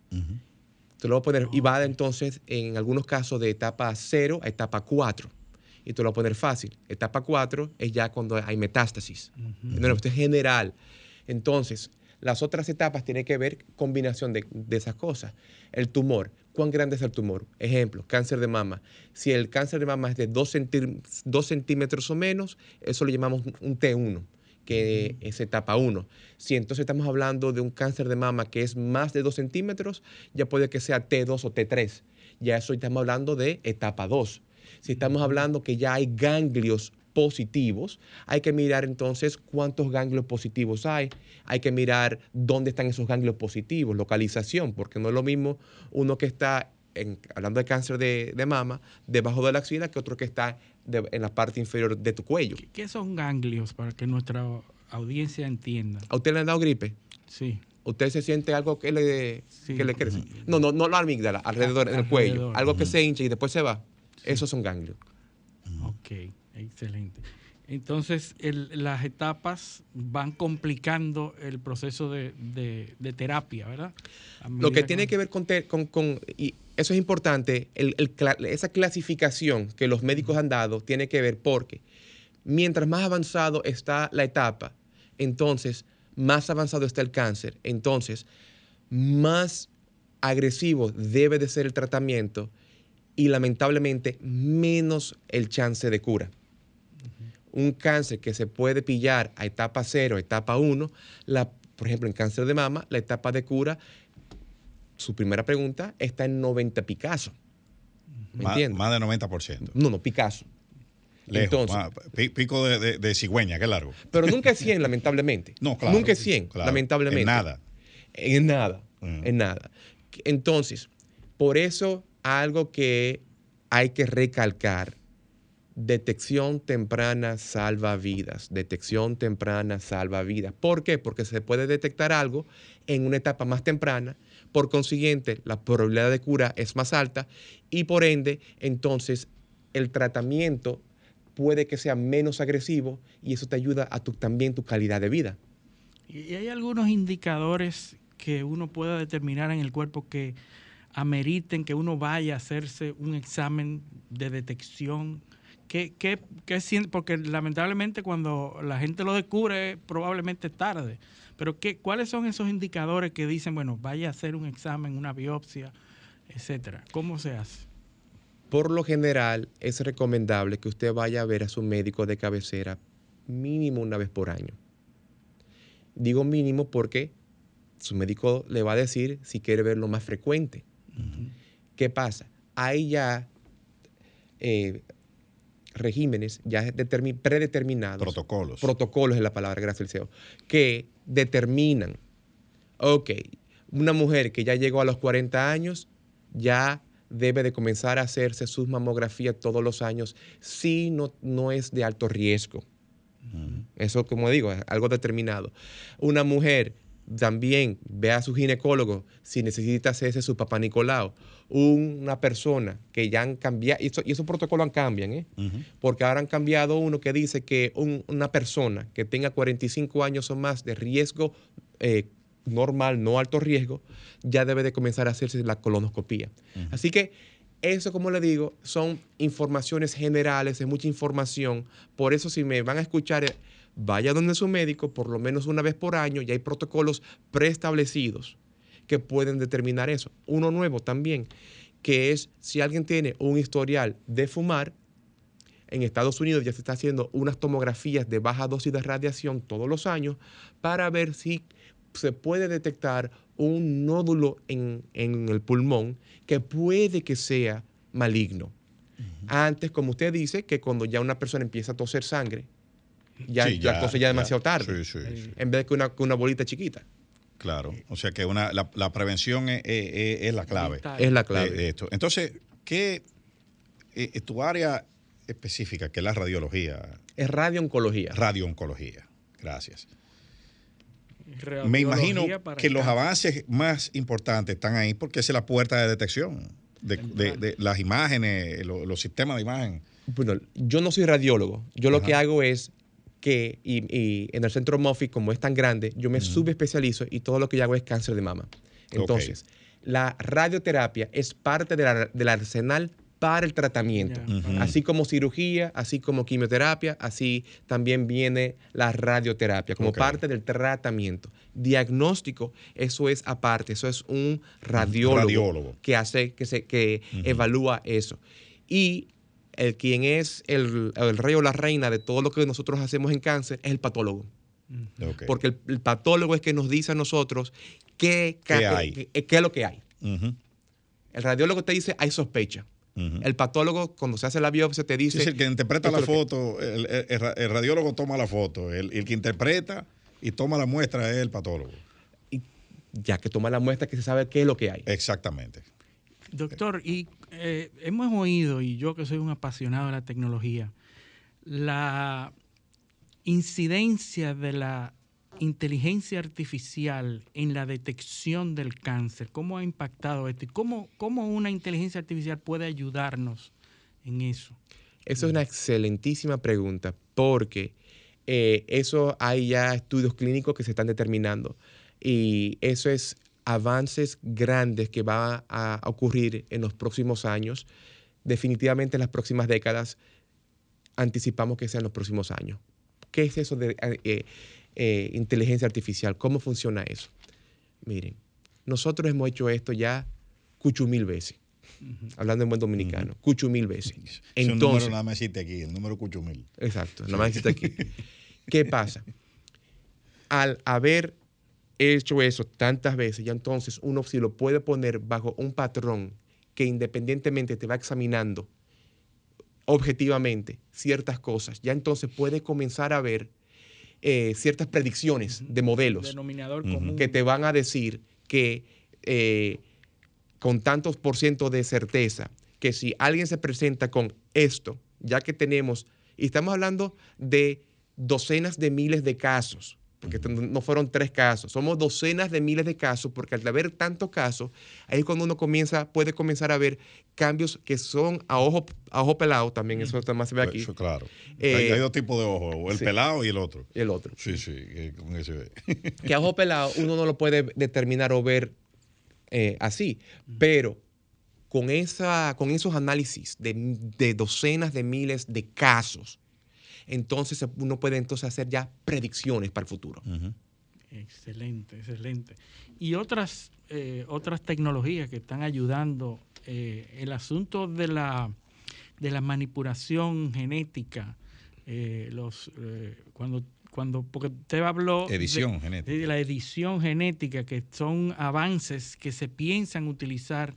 Te lo voy a poner, y va entonces en algunos casos de etapa 0 a etapa 4. Y te lo voy a poner fácil. Etapa 4 es ya cuando hay metástasis. No, no, esto es general. Entonces, las otras etapas tienen que ver combinación de, de esas cosas. El tumor, ¿cuán grande es el tumor? Ejemplo, cáncer de mama. Si el cáncer de mama es de 2 centímetros o menos, eso lo llamamos un T1, que es etapa 1. Si entonces estamos hablando de un cáncer de mama que es más de 2 centímetros, ya puede que sea T2 o T3. Ya eso estamos hablando de etapa 2. Si estamos hablando que ya hay ganglios positivos, hay que mirar entonces cuántos ganglios positivos hay. Hay que mirar dónde están esos ganglios positivos, localización, porque no es lo mismo uno que está, en- hablando de cáncer de, de mama, debajo de la axila que otro que está de- en la parte inferior de tu cuello. ¿Qué, qué son ganglios para que nuestra audiencia entienda? ¿A usted le han dado gripe? Sí. ¿Usted se siente algo que le, Sí. que le crece? No, no, no la amígdala, alrededor, en el cuello. Algo que se hincha y después se va. Esos son ganglios. Ok, excelente. Entonces, el- las etapas van complicando el proceso de, de- de terapia, ¿verdad? Lo que tiene que ver con, te- con- con- y eso es importante, el- el cla- esa clasificación que los médicos han dado tiene que ver porque mientras más avanzado está la etapa, entonces más avanzado está el cáncer, entonces más agresivo debe de ser el tratamiento y lamentablemente menos el chance de cura. Un cáncer que se puede pillar a etapa 0, etapa 1, la, por ejemplo, en cáncer de mama, la etapa de cura su primera pregunta está en 90 Picasso. ¿Me Más, entiendes? más de 90%. No, no, Picasso. Lejos, Entonces, más, pi- pico de, de- de cigüeña, qué largo. pero nunca es 100, [LAUGHS] lamentablemente. No, claro. Nunca es 100, claro. lamentablemente. En nada. En nada, Mm. en nada. Entonces, por eso algo que hay que recalcar, detección temprana salva vidas, detección temprana salva vidas. ¿Por qué? Porque se puede detectar algo en una etapa más temprana, por consiguiente la probabilidad de cura es más alta y por ende entonces el tratamiento puede que sea menos agresivo y eso te ayuda a tu, también tu calidad de vida. ¿Y hay algunos indicadores que uno pueda determinar en el cuerpo que ameriten que uno vaya a hacerse un examen de detección? ¿Qué, qué, qué siente? Porque lamentablemente cuando la gente lo descubre probablemente es tarde. Pero ¿qué, ¿cuáles son esos indicadores que dicen, bueno, vaya a hacer un examen, una biopsia, etcétera? ¿Cómo se hace? Por lo general, es recomendable que usted vaya a ver a su médico de cabecera mínimo una vez por año. Digo mínimo porque su médico le va a decir si quiere verlo más frecuente. ¿Qué pasa? Hay ya eh, regímenes ya determi- predeterminados. Protocolos. Protocolos es la palabra, gracias al CEO. Que determinan, ok, una mujer que ya llegó a los 40 años ya debe de comenzar a hacerse sus mamografías todos los años si no, no es de alto riesgo. Eso, como digo, es algo determinado. Una mujer también ve a su ginecólogo si necesita hacerse su papá Nicolau. Una persona que ya han cambiado, y, eso- y esos protocolos cambian, ¿eh? porque ahora han cambiado uno que dice que un- una persona que tenga 45 años o más de riesgo eh, normal, no alto riesgo, ya debe de comenzar a hacerse la colonoscopía. Así que eso, como le digo, son informaciones generales, es mucha información. Por eso, si me van a escuchar, eh, vaya donde su médico, por lo menos una vez por año, y hay protocolos preestablecidos que pueden determinar eso. Uno nuevo también, que es si alguien tiene un historial de fumar, en Estados Unidos ya se está haciendo unas tomografías de baja dosis de radiación todos los años para ver si se puede detectar un nódulo en, en el pulmón que puede que sea maligno. Antes, como usted dice, que cuando ya una persona empieza a toser sangre, ya Sí, la ya, cosa ya demasiado tarde. Sí, sí. En vez de que una, que una bolita chiquita. Claro. O sea que una, la, la prevención es, es- es la clave. Es la clave. de esto. Entonces, ¿qué eh, tu área específica, que es la radiología, Es radiooncología. radiooncología? Gracias. Me imagino que los avances más importantes están ahí porque esa es la puerta de detección de, de- de las imágenes, lo- los sistemas de imagen. Bueno, yo no soy radiólogo. Yo lo que hago es que, y, y en el centro MOFI, como es tan grande, yo me subespecializo y todo lo que yo hago es cáncer de mama. Entonces, la radioterapia es parte de la- del arsenal para el tratamiento. Así como cirugía, así como quimioterapia, así también viene la radioterapia como parte del tratamiento. Diagnóstico, eso es aparte, eso es un radiólogo, Radiólogo. que hace, que se, que evalúa eso. Y el quien es el, el rey o la reina de todo lo que nosotros hacemos en cáncer es el patólogo. Ok. Porque el, el patólogo es que nos dice a nosotros qué, ¿Qué ca- hay? qué- qué es lo que hay. El radiólogo te dice hay sospecha. El patólogo, cuando se hace la biopsia, te Sí, dice. es el que interpreta la que- foto, el radiólogo toma la foto, el, el que interpreta y toma la muestra es el patólogo. y ya que toma la muestra, que se sabe qué es lo que hay. Exactamente. Doctor, y eh, hemos oído, y yo que soy un apasionado de la tecnología, la incidencia de la inteligencia artificial en la detección del cáncer. ¿Cómo ha impactado esto? ¿Y cómo, cómo una inteligencia artificial puede ayudarnos en eso? Eso es una excelentísima pregunta, porque eh, eso hay ya estudios clínicos que se están determinando. Y eso es avances grandes que va a ocurrir en los próximos años. Definitivamente en las próximas décadas anticipamos que sean los próximos años. ¿Qué es eso de eh, eh, eh, inteligencia artificial? ¿Cómo funciona eso? Miren, nosotros hemos hecho esto ya cucho mil veces. Hablando en buen dominicano, cucho mil veces. Número Entonces, nada más existe aquí, el número Cuchumil. Exacto, nada más existe aquí. ¿Qué pasa? [LAUGHS] Al haber hecho eso tantas veces, ya entonces uno si lo puede poner bajo un patrón que independientemente te va examinando objetivamente ciertas cosas, ya entonces puede comenzar a ver eh, ciertas predicciones de modelos Denominador Ujú. común. que te van a decir que eh, con tantos por ciento de certeza que si alguien se presenta con esto, ya que tenemos, y estamos hablando de docenas de miles de casos, porque no no fueron tres casos, somos docenas de miles de casos, porque al haber tantos casos, ahí es cuando uno comienza, puede comenzar a ver cambios que son a ojo, a ojo pelado, también eso también se ve aquí, Eso, claro. Eh, hay, hay dos tipos de ojos, el sí. pelado y el otro. y el otro. Sí, sí, que con ese ve. [LAUGHS] que a ojo pelado uno no lo puede determinar o ver eh, así, pero con, esa, con esos análisis de, de docenas de miles de casos, entonces uno puede entonces hacer ya predicciones para el futuro. Excelente, excelente. Y otras, eh, otras tecnologías que están ayudando, eh, el asunto de la, de la manipulación genética, eh, los, eh, cuando, cuando, porque usted habló de- Edición genética. de la edición genética, que son avances que se piensan utilizar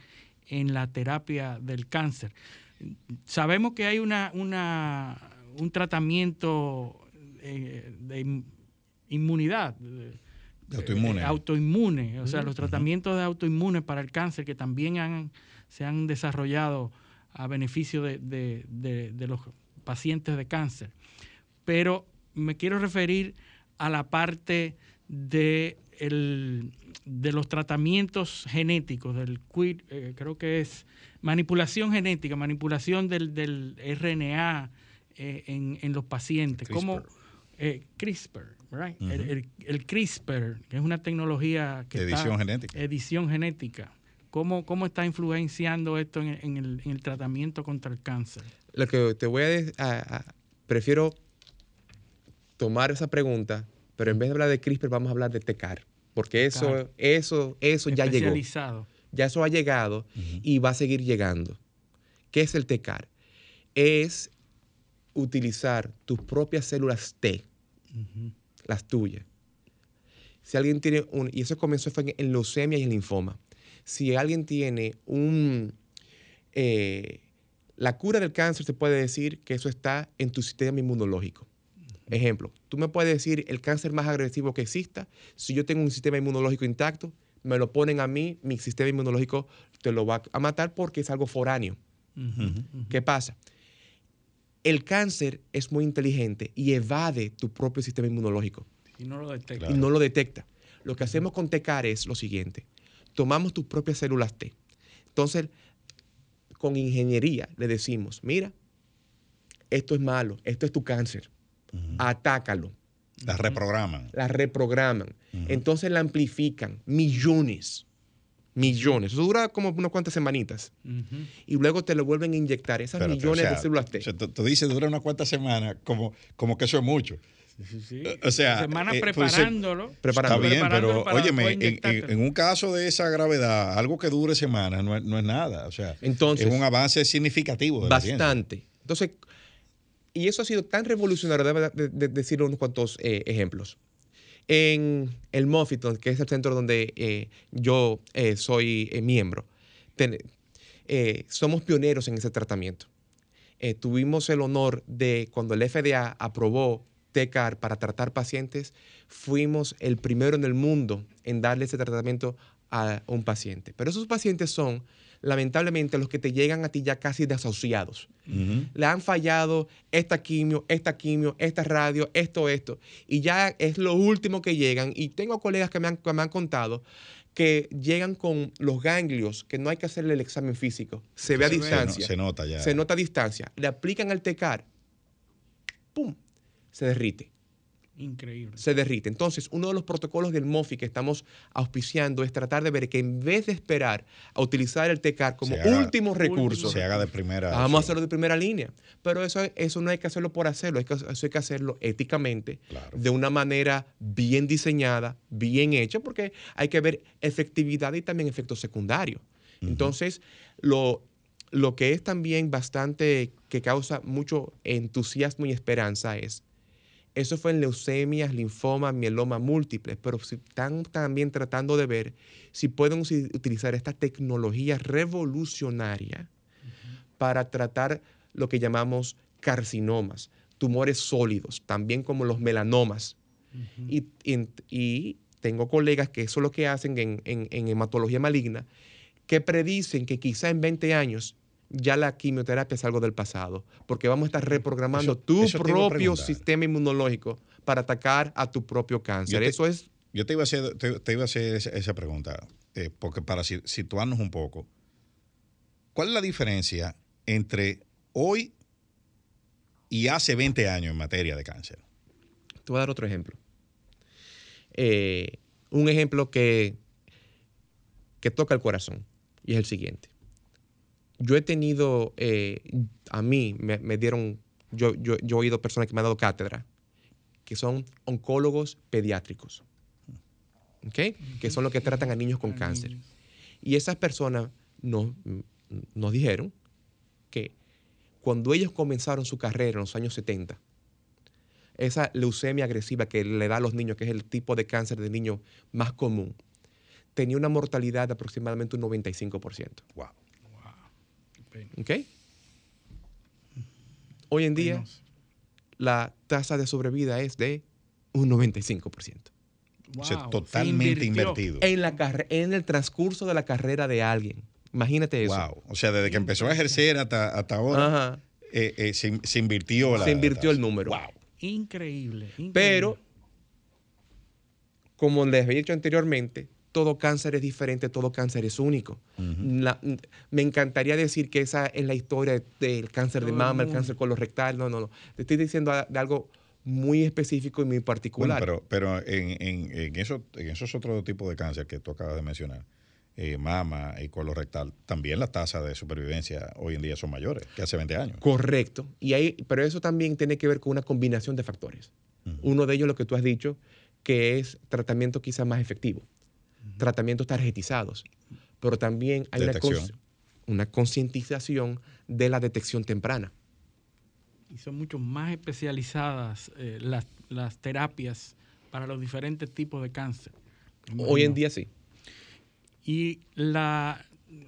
en la terapia del cáncer. Sabemos que hay una, una un tratamiento eh, de in- inmunidad. de- autoinmune. eh, autoinmune, o sea, los tratamientos de autoinmune para el cáncer que también han, se han desarrollado a beneficio de, de- de- de los pacientes de cáncer. Pero me quiero referir a la parte de, el- de los tratamientos genéticos, del eh, creo que es manipulación genética, manipulación del, del RNA eh, en, en los pacientes. CRISPR. ¿Cómo, eh, CRISPR, right? El, el- el CRISPR, que es una tecnología que está- edición genética. Edición genética. ¿Cómo, cómo está influenciando esto en, en el, en el tratamiento contra el cáncer? Lo que te voy a, a- a- prefiero tomar esa pregunta, pero en vez de hablar de CRISPR vamos a hablar de TECAR, porque eso, TECAR. eso, eso ya llegó. Ya eso ha llegado y va a seguir llegando. ¿Qué es el TECAR? Es utilizar tus propias células T, las tuyas. Si alguien tiene un, y eso comenzó fue en, leucemia y en linfoma. Si alguien tiene un, eh, la cura del cáncer se puede decir que eso está en tu sistema inmunológico. Ejemplo, tú me puedes decir el cáncer más agresivo que exista. Si yo tengo un sistema inmunológico intacto, me lo ponen a mí, mi sistema inmunológico te lo va a matar porque es algo foráneo. Ujú. ¿Qué pasa? El cáncer es muy inteligente y evade tu propio sistema inmunológico Y no lo detecta. Claro. y no lo detecta. Lo que hacemos con TECAR es lo siguiente. Tomamos tus propias células T. Entonces, con ingeniería le decimos, mira, esto es malo, esto es tu cáncer, atácalo. Las reprograman. La reprograman. Entonces la amplifican, millones, millones. Eso dura como unas cuantas semanitas. Y luego te lo vuelven a inyectar, esas Espérate, millones o sea, de células T. o sea, tú, tú dices dura unas cuantas semanas, como, como que eso es mucho. Sí, sí, sí. O sea, Semanas eh, pues, preparándolo. Preparando. Está bien, preparándolo pero óyeme, en, en- inyectártelo. en un caso de esa gravedad, algo que dure semanas no es, no es nada. O sea, Entonces, es un avance significativo de. Bastante. Entonces, y eso ha sido tan revolucionario, debo de, de- decir unos cuantos eh, ejemplos. En el Moffitt, que es el centro donde eh, yo eh, soy eh, miembro, somos pioneros en ese tratamiento. Tuvimos el honor de, cuando el FDA aprobó TECAR para tratar pacientes, fuimos el primero en el mundo en darle ese tratamiento a un paciente. Pero esos pacientes son, lamentablemente, los que te llegan a ti ya casi desahuciados. Ujú. Le han fallado esta quimio, esta quimio, esta radio, esto, esto. Y ya es lo último que llegan. Y tengo colegas que me han, que me han contado que llegan con los ganglios, que no hay que hacerle el examen físico. Se ve a Se distancia. Se nota ya. Se nota a distancia. Le aplican el tecar. ¡Pum! Se derrite. Increíble. Se derrite. Entonces, uno de los protocolos del MOFI que estamos auspiciando es tratar de ver que en vez de esperar a utilizar el tecar como haga- último recurso, Se haga de primera. Vamos a hacerlo de primera línea. Pero eso, eso no hay que hacerlo por hacerlo, que- eso hay que hacerlo éticamente, Claro. de una manera bien diseñada, bien hecha, porque hay que ver efectividad y también efectos secundarios. Entonces, lo, lo que es también bastante, que causa mucho entusiasmo y esperanza es, eso fue en leucemias, linfomas, mieloma múltiples, pero están también tratando de ver si pueden utilizar esta tecnología revolucionaria para tratar lo que llamamos carcinomas, tumores sólidos, también como los melanomas. y, y- y tengo colegas que eso es lo que hacen en, en- en hematología maligna, que predicen que quizá en 20 años ya la quimioterapia es algo del pasado, porque vamos a estar reprogramando Eso- tu eso propio sistema inmunológico para atacar a tu propio cáncer. Te- Eso es Yo te iba a hacer, te, te iba a hacer esa, esa pregunta, eh, porque para si- situarnos un poco, ¿cuál es la diferencia entre hoy y hace 20 años en materia de cáncer? Te voy a dar otro ejemplo. Eh, un ejemplo que, que toca el corazón y es el siguiente. Yo he tenido, eh, a mí me, me dieron, yo, yo, yo he oído personas que me han dado cátedra, que son oncólogos pediátricos, ¿ok? Que son los que tratan a niños con A cáncer. niños. Y esas personas nos, nos dijeron que cuando ellos comenzaron su carrera en los años 70, esa leucemia agresiva que le da a los niños, que es el tipo de cáncer de niño más común, tenía una mortalidad de aproximadamente un 95%. Wow. ¿Ok? Hoy en día, la tasa de sobrevida es de un 95%. O sea, Wow, se totalmente invertido. En, la en el transcurso de la carrera de alguien. Imagínate eso. Wow. O sea, desde que empezó a ejercer hasta, hasta ahora, Ajá. eh, eh, se, se invirtió la Se invirtió el número. Wow. Increíble, increíble. Pero, como les había dicho anteriormente, todo cáncer es diferente, todo cáncer es único. La- me encantaría decir que esa es la historia del cáncer de mama, el cáncer colorectal. No, no, no. Te estoy diciendo de algo muy específico y muy Bueno, particular. pero, pero en, en, en, eso, en esos otros tipos de cáncer que tú acabas de mencionar, eh, mama y colorectal, también las tasas de supervivencia hoy en día son mayores que hace 20 años. Correcto. Y ahí, pero eso también tiene que ver con una combinación de factores. Uno de ellos, lo que tú has dicho, que es tratamiento quizá más efectivo, tratamientos tarjetizados, pero también hay una, Detección. una concientización de la detección temprana. y son mucho más especializadas eh, las, las terapias para los diferentes tipos de cáncer. Hoy en día sí. Y la,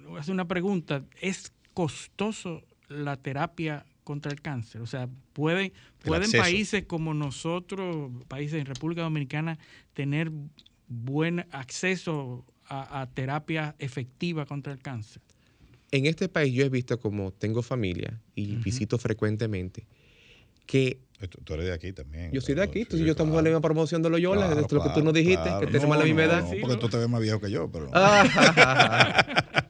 voy a hacer una pregunta, ¿es costoso la terapia contra el cáncer? O sea, ¿pueden, pueden países como nosotros, países en República Dominicana, tener buen acceso a, a terapia efectiva contra el cáncer? En este país yo he visto como tengo familia y visito frecuentemente que Tú, tú eres de aquí también. yo soy de claro, aquí, sí, tú y yo estamos en la claro. misma promoción de Loyola, Claro, es lo que tú claro, nos dijiste, claro. que tenemos No, la misma no, edad. no, Sí, porque tú te ves más viejo que yo, pero. [LAUGHS] [LAUGHS]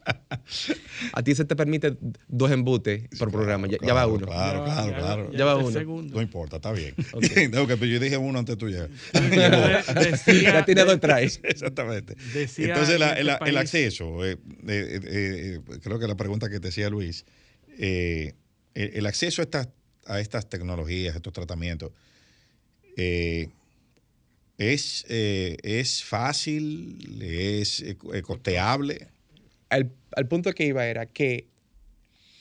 A ti se te permite dos embutes por programa, ya, ya va uno. Claro, claro, ya- claro. Ya va uno. segundo. No importa, está bien. Ok. [LAUGHS] no, que yo dije uno antes. [LAUGHS] Decía- Ya tiene dos traes. [LAUGHS] Exactamente. Decía Entonces, la- en este la- el acceso, eh, eh, eh, eh, creo que la pregunta que te decía Luis, eh, el, el acceso a estas, a estas tecnologías, a estos tratamientos, eh, es, eh, es fácil, es eh, costeable. Al, al punto que iba era que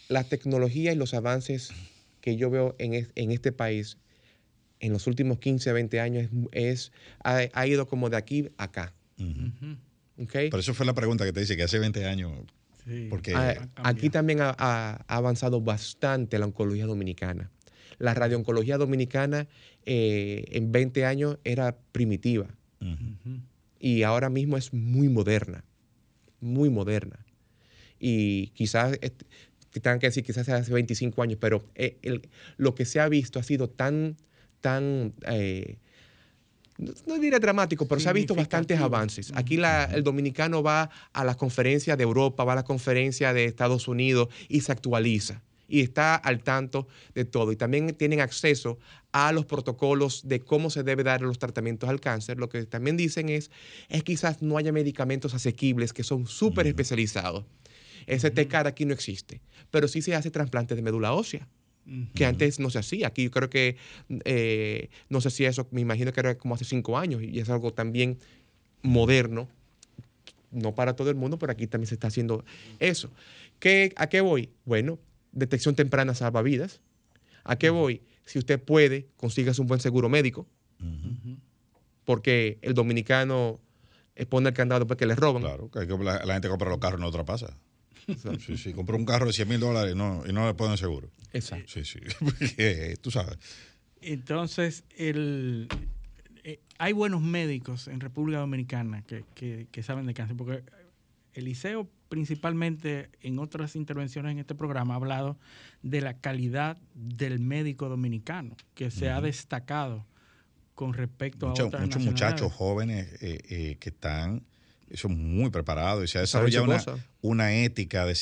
la tecnología y los avances que yo veo en, es- en este país en los últimos 15, 20 años es, es- ha, ha ido como de aquí a acá. Ujú, ¿ok? Por eso fue la pregunta que te dice que hace 20 años, sí. porque Ah, aquí también ha, ha- avanzado bastante la oncología dominicana. La radiooncología dominicana eh, en 20 años era primitiva ujú, Ujú. y ahora mismo es muy moderna, muy moderna. Y quizás, que tengan que decir, quizás hace 25 años, pero eh, el- lo que se ha visto ha sido tan, tan, eh, no, no diré dramático, pero se ha visto bastantes avances. Aquí la- el dominicano va a las conferencias de Europa, va a las conferencias de Estados Unidos y se actualiza. Y está al tanto de todo. Y también tienen acceso a los protocolos de cómo se debe dar los tratamientos al cáncer. Lo que también dicen es, es quizás no haya medicamentos asequibles que son súper especializados. Ese TCAR aquí no existe, pero sí se hace trasplante de médula ósea que antes no se hacía. Aquí yo creo que, eh, no sé si eso, me imagino que era como hace cinco años y es algo también moderno, no para todo el mundo, pero aquí también se está haciendo eso. ¿Qué, ¿A qué voy? Bueno, detección temprana salva vidas. ¿A qué voy? Si usted puede, consígase un buen seguro médico, porque el dominicano pone el candado después que le roban. Claro, que la, la gente compra los carros y no traspasa. Sí, sí, compró un carro de 100 mil dólares y no, y no le ponen seguro. Exacto. Sí, sí, [LAUGHS] porque tú sabes. Entonces, el, eh, hay buenos médicos en República Dominicana que, que- que saben de cáncer, porque Eliseo principalmente en otras intervenciones en este programa ha hablado de la calidad del médico dominicano, que se ha destacado con respecto a otras muchos muchachos jóvenes eh, eh, que están son muy preparados y se ha desarrollado una, una ética de,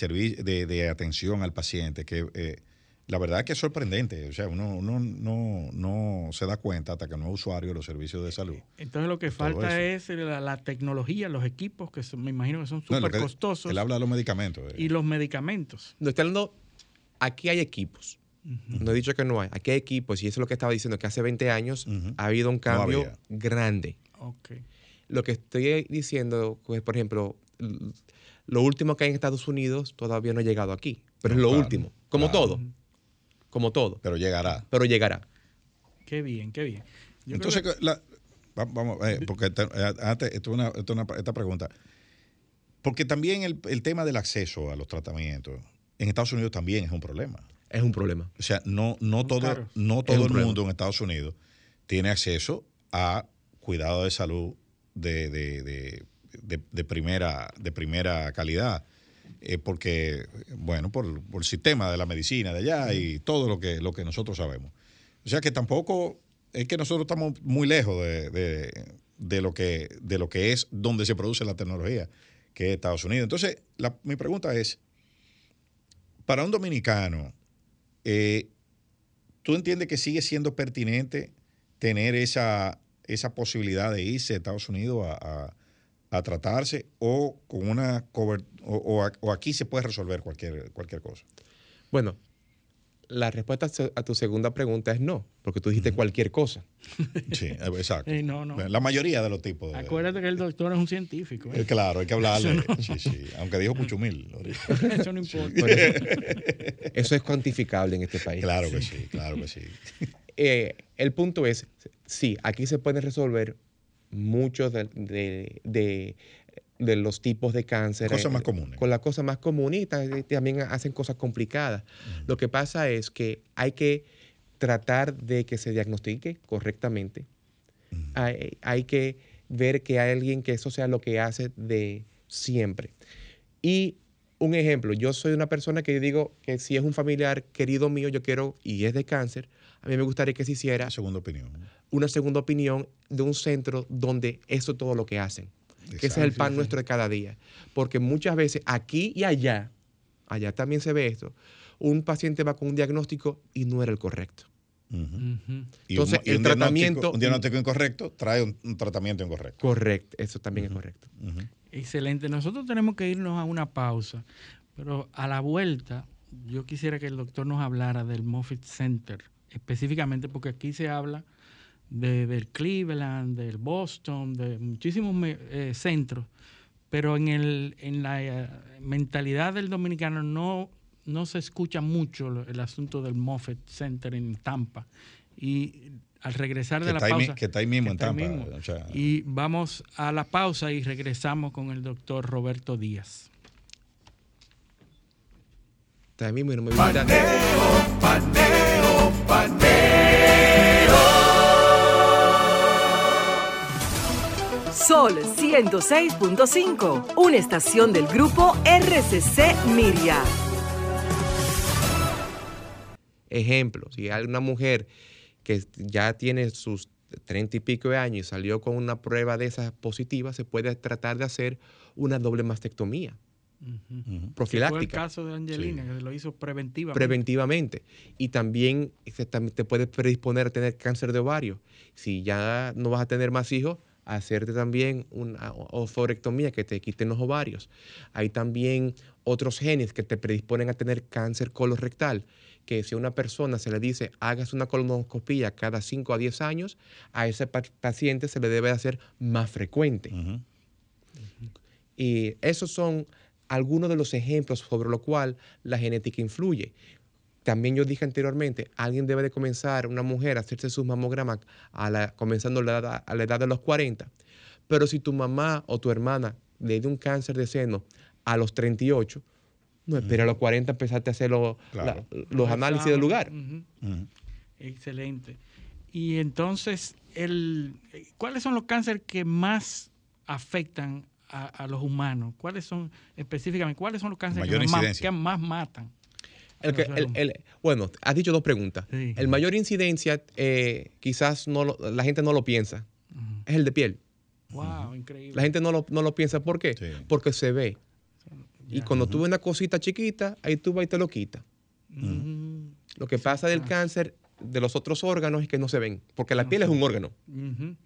de, de atención al paciente que eh, la verdad que es sorprendente. O sea, uno, uno no, no se da cuenta hasta que no es usuario de los servicios de salud. Entonces lo que falta es la, la tecnología, los equipos, que son- me imagino que son súper costosos, Él habla de los medicamentos. eh. y los medicamentos. No estoy hablando, aquí hay equipos. No he dicho que no hay. Aquí hay equipos y eso es lo que estaba diciendo, que hace 20 años ha habido un cambio grande. Ok. Lo que estoy diciendo, pues, por ejemplo, lo último que hay en Estados Unidos todavía no ha llegado aquí, pero No, es lo claro, último, como claro. todo, como todo, Pero llegará. pero llegará. Qué bien, qué bien. Yo Entonces, que- la- va- vamos, eh, porque te- eh, antes, esto es una, esto es una- esta pregunta. Porque también el, el tema del acceso a los tratamientos en Estados Unidos también es un problema. Es un problema. O sea, no, no todo, caros. no todo el problema. mundo en Estados Unidos tiene acceso a cuidado de salud de, de- de- de- de primera, de primera calidad. Eh, porque, bueno, por, por el sistema de la medicina de allá y todo lo que, lo que nosotros sabemos. O sea que tampoco es que nosotros estamos muy lejos de, de- de lo, que, de lo que es donde se produce la tecnología, que es Estados Unidos. Entonces, la- mi pregunta es, para un dominicano, eh, ¿tú entiendes que sigue siendo pertinente tener esa, esa posibilidad de irse a Estados Unidos a, a- a tratarse o con una cober- o, o a- o aquí se puede resolver cualquier, cualquier cosa? Bueno, la respuesta a tu segunda pregunta es no, porque tú dijiste cualquier cosa. [LAUGHS] Sí, eh, exacto. Eh, no, no. La mayoría de los tipos. de- Acuérdate que el doctor es un científico. Eh, ¿eh? claro, hay que hablarle. Sí, sí. Aunque dijo Puchumil. ahorita. [LAUGHS] Eso no importa. Eso, [LAUGHS] eso es cuantificable en este país. Claro que sí, claro que sí. Eh, el punto es, sí, aquí se pueden resolver muchos de, de- de- de los tipos de cáncer. Cosas más comunes. Con las cosas más comunes y ta- y también hacen cosas complicadas. Lo que pasa es que hay que tratar de que se diagnostique correctamente. hay, hay que ver que hay alguien que eso sea lo que hace de siempre. Y un ejemplo, yo soy una persona que digo que si es un familiar querido mío, yo quiero, y es de cáncer, a mí me gustaría que se hiciera Segunda opinión. Una segunda opinión de un centro donde eso es todo lo que hacen. Que ese es el pan nuestro de cada día. Porque muchas veces aquí y allá, allá también se ve esto, un paciente va con un diagnóstico y no era el correcto. Ujú. Y Entonces, un, y el un diagnóstico- tratamiento- Un diagnóstico incorrecto trae un, un tratamiento incorrecto. Correcto, eso también es correcto. Excelente. Nosotros tenemos que irnos a una pausa, pero a la vuelta yo quisiera que el doctor nos hablara del Moffitt Center, específicamente porque aquí se habla de, del Cleveland, del Boston, de muchísimos eh, centros, pero en, el, en la eh, mentalidad del dominicano no, no se escucha mucho lo- el asunto del Moffitt Center en Tampa. Y al regresar Que de la está ahí mi- pausa... que está ahí mismo en está ahí Tampa, mismo. o sea- y vamos a la pausa y regresamos con el doctor Roberto Díaz. También mismo y no me visita- Paneo, paneo, Sol 106.5, una estación del grupo RCC Miria. Ejemplo, si hay una mujer que ya tiene sus treinta y pico de años y salió con una prueba de esas positivas, se puede tratar de hacer una doble mastectomía Ujú. Fue el profiláctica. caso de Angelina, que lo hizo preventivamente. preventivamente. Y también, te puede predisponer a tener cáncer de ovario. Si ya no vas a tener más hijos, hacerte también una oforectomía que te quiten los ovarios. Hay también otros genes que te predisponen a tener cáncer colorectal, que si a una persona se le dice hagas una colonoscopia cada 5 a 10 años, a ese pa- paciente se le debe hacer más frecuente. Y esos son algunos de los ejemplos sobre lo cual la genética influye. También yo dije anteriormente, alguien debe de comenzar, una mujer, a hacerse sus mamogramas a la, comenzando la edad- a la edad de los 40. Pero si tu mamá o tu hermana le dio un cáncer de seno a los 38, no espera a los 40 empezarte a hacer lo- Claro. la- los análisis del lugar. Excelente. Y entonces, el, ¿cuáles son los cánceres que más afectan a, a los humanos? ¿Cuáles son específicamente, cuáles son los cánceres que más, que más matan? El que- el- el- bueno, has dicho dos preguntas. Sí. El mayor incidencia, eh, quizás no lo- la gente no lo piensa, es el de piel. Wow, increíble. La gente no lo, no lo piensa. ¿Por qué? Sí. Porque se ve. Y cuando tú ves una cosita chiquita, ahí tú vas y te lo quita. Ujú. Lo que pasa del ah. cáncer de los otros órganos es que no se ven. Porque la piel es un órgano.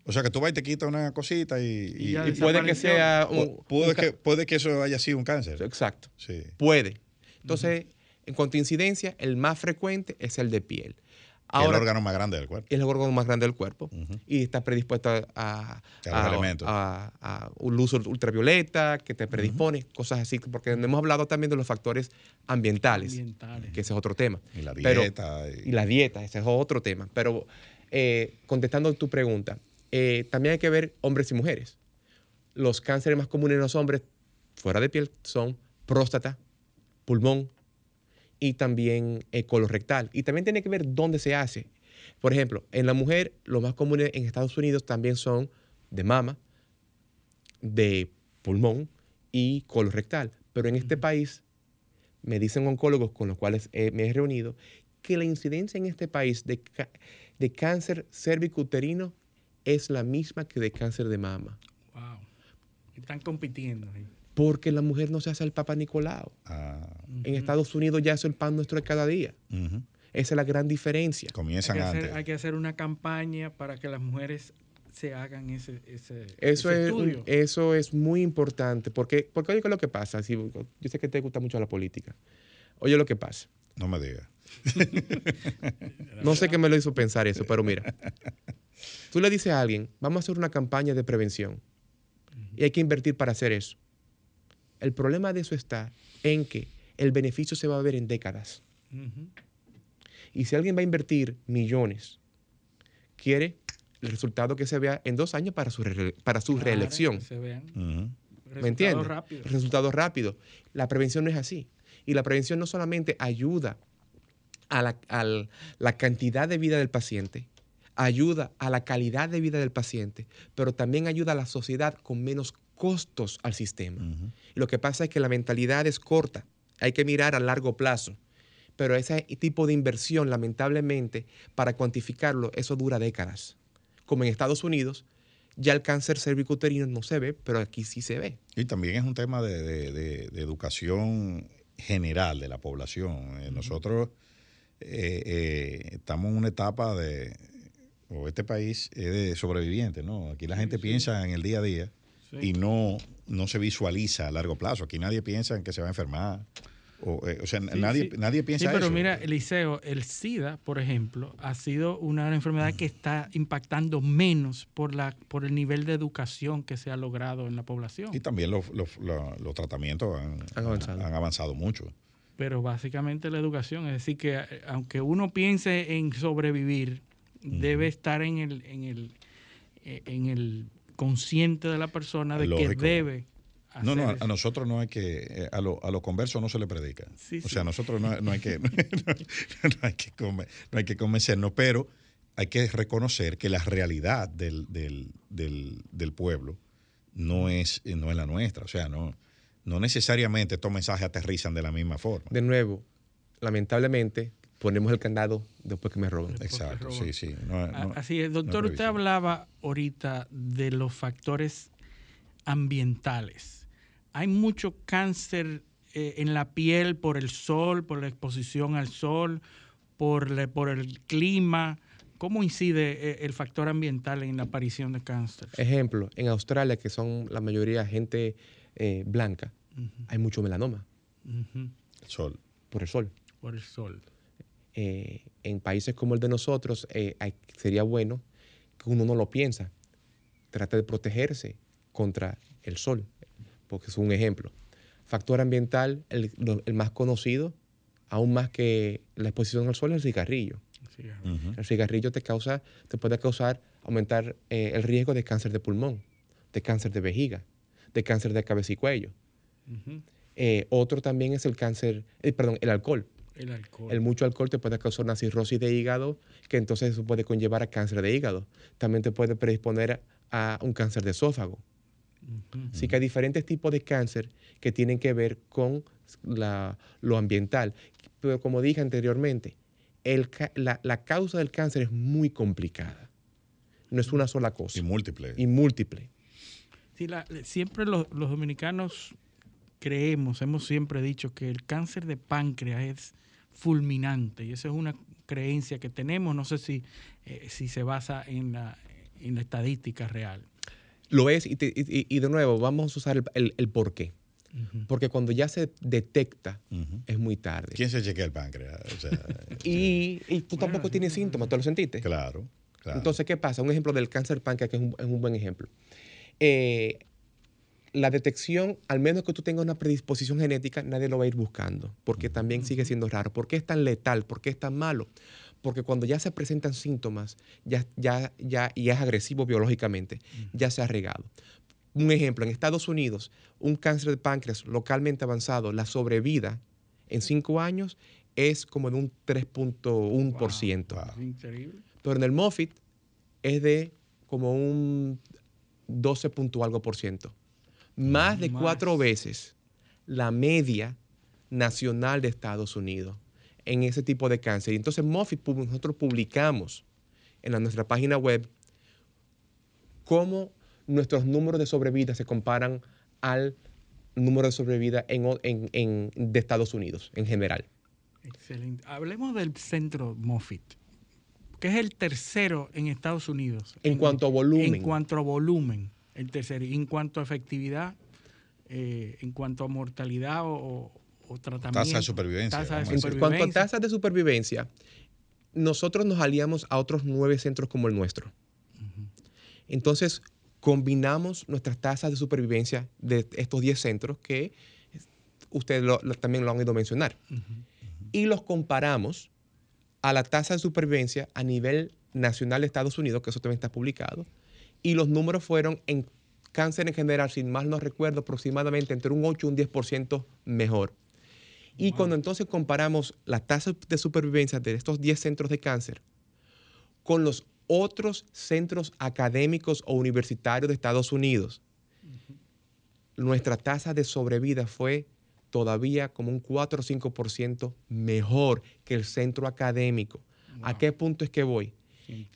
O sea que tú vas y te quitas una cosita y, Y y- ya Y puede que sea un, pu- puede, un que, puede que eso haya sido un cáncer. Exacto. Sí. Puede. Entonces, en cuanto a incidencia, el más frecuente es el de piel. el Ahora, órgano más grande del cuerpo. es el órgano más grande del cuerpo y está predispuesto a, a- los a- elementos. a- a un luz ultravioleta que te predispone, cosas así, porque hemos hablado también de los factores ambientales, Ambientales. que ese es otro tema. Y la Pero- dieta. y- y la dieta, ese es otro tema. Pero eh, contestando tu pregunta, eh, también hay que ver hombres y mujeres. Los cánceres más comunes en los hombres fuera de piel son próstata, pulmón y también eh, colorectal. Y también tiene que ver dónde se hace. Por ejemplo, en la mujer, los más comunes en Estados Unidos también son de mama, de pulmón y colorectal. Pero en este país, me dicen oncólogos con los cuales eh, me he reunido, que la incidencia en este país de, de cáncer cervicuterino es la misma que de cáncer de mama. Wow. Están compitiendo. ahí. Porque la mujer no se hace el Papa Nicolau. Ah, En Estados Unidos ya es el pan nuestro de cada día. Esa es la gran diferencia. Hay Comienzan que, hacer, antes. hay que hacer una campaña para que las mujeres se hagan ese, ese, Eso ese es, estudio. eso es muy importante, porque, porque oye, ¿qué es lo que pasa? Si- yo sé que te gusta mucho la política. Oye, lo que pasa. No me digas. [LAUGHS] No sé qué me lo hizo pensar eso, pero mira. Tú le dices a alguien, vamos a hacer una campaña de prevención y hay que invertir para hacer eso. El problema de eso está en que el beneficio se va a ver en décadas. Y si alguien va a invertir millones, quiere el resultado que se vea en dos años para su, re- para su Claro, reelección. que se vean. ¿Me resultados entiendes? rápidos. Resultados rápidos. La prevención no es así. Y la prevención no solamente ayuda a la, al- la cantidad de vida del paciente, ayuda a la calidad de vida del paciente, pero también ayuda a la sociedad con menos costos al sistema. Lo que pasa es que la mentalidad es corta. Hay que mirar a largo plazo. Pero ese tipo de inversión, lamentablemente, para cuantificarlo, eso dura décadas. Como en Estados Unidos, ya el cáncer cervicuterino no se ve, pero aquí sí se ve. Y también es un tema de, de- de- de educación general de la población. Eh, Nosotros eh, eh, estamos en una etapa de, o este país es de sobrevivientes, ¿no? Aquí la gente piensa en el día a día Sí. y no, no se visualiza a largo plazo. Aquí nadie piensa en que se va a enfermar. O, eh, o sea, Sí, nadie, sí. nadie piensa Sí, pero eso. mira, Eliseo, el SIDA, por ejemplo, ha sido una enfermedad que está impactando menos por, la, por el nivel de educación que se ha logrado en la población. Y también los, los- los- los tratamientos han, Han avanzado. han avanzado mucho. Pero básicamente la educación, es decir, que eh, aunque uno piense en sobrevivir, debe estar en el, en el, eh, en el consciente de la persona de Lógico. que debe No, no, a, nosotros no hay que, eh, a, lo- a los conversos no se le predica. Sí, o sí. sea, a nosotros no, no hay que, [LAUGHS] no, hay que conven- no hay que convencernos, pero hay que reconocer que la realidad del, del, del, del pueblo no es, no es la nuestra. O sea, no, no necesariamente estos mensajes aterrizan de la misma forma. De nuevo, lamentablemente, ponemos el candado después que me roban. Exacto, roban. sí, sí. no- A- no- Así es, doctor, no es usted hablaba ahorita de los factores ambientales. Hay mucho cáncer eh, en la piel por el sol, por la exposición al sol, por, la- por el clima. ¿Cómo incide eh, el factor ambiental en la aparición de cáncer? Ejemplo, en Australia, que son la mayoría gente eh, blanca, hay mucho melanoma Sol. por el sol. Por el sol. Eh, en países como el de nosotros, eh, hay- sería bueno que uno no lo piensa. Trate de protegerse contra el sol, porque es un ejemplo. Factor ambiental, el, lo- el más conocido, aún más que la exposición al sol, es el cigarrillo. Sí. El cigarrillo te causa, te puede causar, aumentar eh, el riesgo de cáncer de pulmón, de cáncer de vejiga, de cáncer de cabeza y cuello. Eh, otro también es el cáncer, eh, perdón, el alcohol. El alcohol. El mucho alcohol te puede causar una cirrosis de hígado, que entonces eso puede conllevar a cáncer de hígado. También te puede predisponer a un cáncer de esófago. Ujú. Así que hay diferentes tipos de cáncer que tienen que ver con la- lo ambiental. Pero como dije anteriormente, el la, la causa del cáncer es muy complicada. No es una sola cosa. Y múltiples. Y múltiple. Sí, la- siempre los, los dominicanos creemos, hemos siempre dicho que el cáncer de páncreas es fulminante y esa es una creencia que tenemos, no sé si, eh, si se basa en la, en la estadística real. Lo es, y, te- y- y de nuevo, vamos a usar el, el- el por qué. Porque cuando ya se detecta, es muy tarde. ¿Quién se chequea el páncreas? O sea, [LAUGHS] Y, y tú tampoco tienes síntomas, ¿tú lo sentiste? claro, claro. Entonces, ¿qué pasa? Un ejemplo del cáncer páncreas, que es un, es un buen ejemplo. Eh, la detección, al menos que tú tengas una predisposición genética, nadie lo va a ir buscando, porque también sigue siendo raro. ¿Por qué es tan letal? ¿Por qué es tan malo? porque cuando ya se presentan síntomas ya, ya, ya, y es agresivo biológicamente, ya se ha regado. Un ejemplo, en Estados Unidos, un cáncer de páncreas localmente avanzado, la sobrevida en cinco años es como de un 3.1%. Wow. Increíble. Pero en el Moffitt es de como un 12 punto algo por ciento. Más de Más. cuatro veces la media nacional de Estados Unidos en ese tipo de cáncer. Y entonces Moffitt, nosotros publicamos en la- nuestra página web cómo nuestros números de sobrevida se comparan al número de sobrevida en, o- en- en- de Estados Unidos en general. Excelente. Hablemos del centro Moffitt, que es el tercero en Estados Unidos. En cuanto a volumen. En cuanto a volumen, el tercero. Y en cuanto a efectividad, eh, en cuanto a mortalidad o, o- o tratamiento. Tasa de supervivencia, Tasa de vamos a En cuanto a supervivencia. tasas de supervivencia, nosotros nos aliamos a otros nueve centros como el nuestro. Entonces, combinamos nuestras tasas de supervivencia de estos 10 centros que ustedes lo- lo- también lo han ido a mencionar. Y los comparamos a la tasa de supervivencia a nivel nacional de Estados Unidos, que eso también está publicado. Y los números fueron en cáncer en general, sin mal no recuerdo, aproximadamente entre un 8 y un 10% mejor. Y cuando entonces comparamos la tasa de supervivencia de estos 10 centros de cáncer con los otros centros académicos o universitarios de Estados Unidos, nuestra tasa de sobrevida fue todavía como un 4 o 5% mejor que el centro académico. ¿A qué punto es que voy?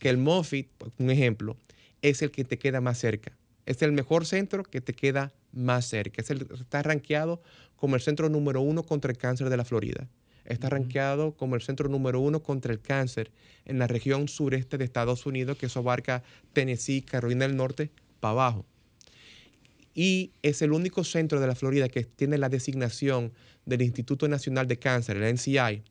Que el Moffitt, un ejemplo, es el que te queda más cerca. Es el mejor centro que te queda más cerca. Es el, está rankeado como el centro número uno contra el cáncer de la Florida. Está rankeado como el centro número uno contra el cáncer en la región sureste de Estados Unidos, que eso abarca Tennessee, Carolina del Norte, para abajo. Y es el único centro de la Florida que tiene la designación del Instituto Nacional de Cáncer, el NCI,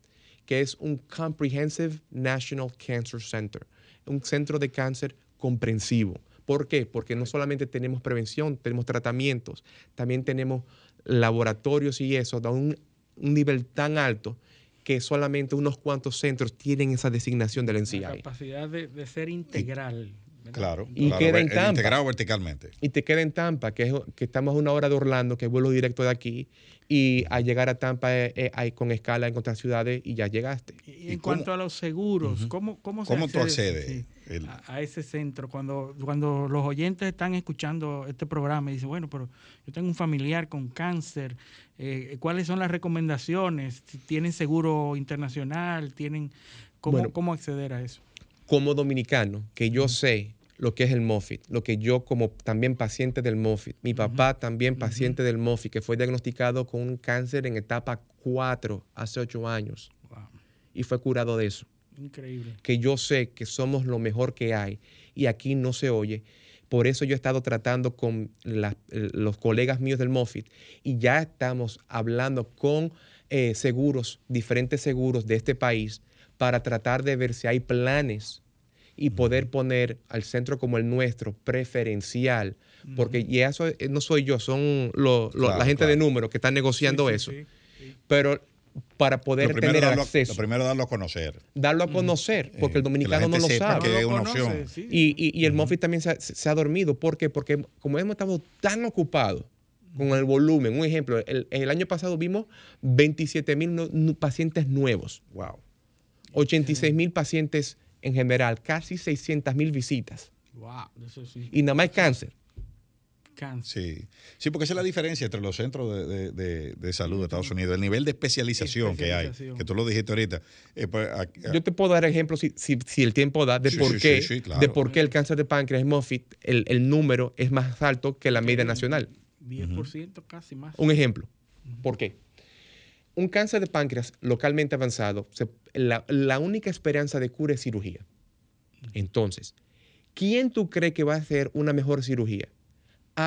que es un Comprehensive National Cancer Center, un centro de cáncer comprensivo. ¿Por qué? Porque no solamente tenemos prevención, tenemos tratamientos, también tenemos laboratorios y eso, da un, un nivel tan alto que solamente unos cuantos centros tienen esa designación del La NCI. capacidad de, de ser integral. Claro. Y claro, queda en Tampa. Integrado verticalmente. y te queda en Tampa, que, es, que estamos a una hora de Orlando, que es vuelo directo de aquí, y al llegar a Tampa eh, eh, hay con escala en otras ciudades y ya llegaste. Y ¿Y en cuanto a los seguros, ¿cómo, cómo, se ¿Cómo tú accede, accedes? El- a, a ese centro? Cuando, cuando los oyentes están escuchando este programa y dicen, bueno, pero yo tengo un familiar con cáncer, eh, ¿cuáles son las recomendaciones? ¿Tienen seguro internacional? ¿Tienen cómo, Bueno. cómo acceder a eso? Como dominicano, que yo sé lo que es el Moffitt, lo que yo como también paciente del Moffitt, mi papá también paciente del Moffitt, que fue diagnosticado con un cáncer en etapa 4 hace 8 años Wow, y fue curado de eso. Increíble. que yo sé que somos lo mejor que hay y aquí no se oye. Por eso yo he estado tratando con la- eh, los colegas míos del Moffitt y ya estamos hablando con eh, seguros, diferentes seguros de este país, para tratar de ver si hay planes y poder poner al centro como el nuestro preferencial. Porque y eso eh, no soy yo, son lo- lo- Claro, la gente de números que están negociando Sí, sí, eso. sí, sí. Pero para poder tener darlo, acceso, lo primero darlo a conocer. darlo a conocer, porque Eh, el que la dominicano gente no lo sepa sabe. que es lo una conoce, opción. sí. Y, y- y el Moffitt también se ha, se ha dormido. ¿Por qué? Porque como hemos estado tan ocupados con el volumen, un ejemplo, el, el año pasado vimos 27 mil pacientes nuevos, Wow. 86 mil pacientes en general, casi 600 mil visitas. Wow, eso sí. Y nada más cáncer. Sí. sí, porque esa es la diferencia entre los centros de, de- de- de salud de Estados Unidos, el nivel de especialización, que hay, que tú lo dijiste ahorita. Eh, pues, Yo te puedo dar ejemplos si, si- si el tiempo da de Sí, por sí, qué, sí, sí, claro. de por qué el cáncer de páncreas en Moffitt, el, el número es más alto que la media nacional. 10% casi más. Un ejemplo. ¿Por qué? Un cáncer de páncreas localmente avanzado, se- la, la única esperanza de cura es cirugía. Entonces, ¿quién tú crees que va a hacer una mejor cirugía?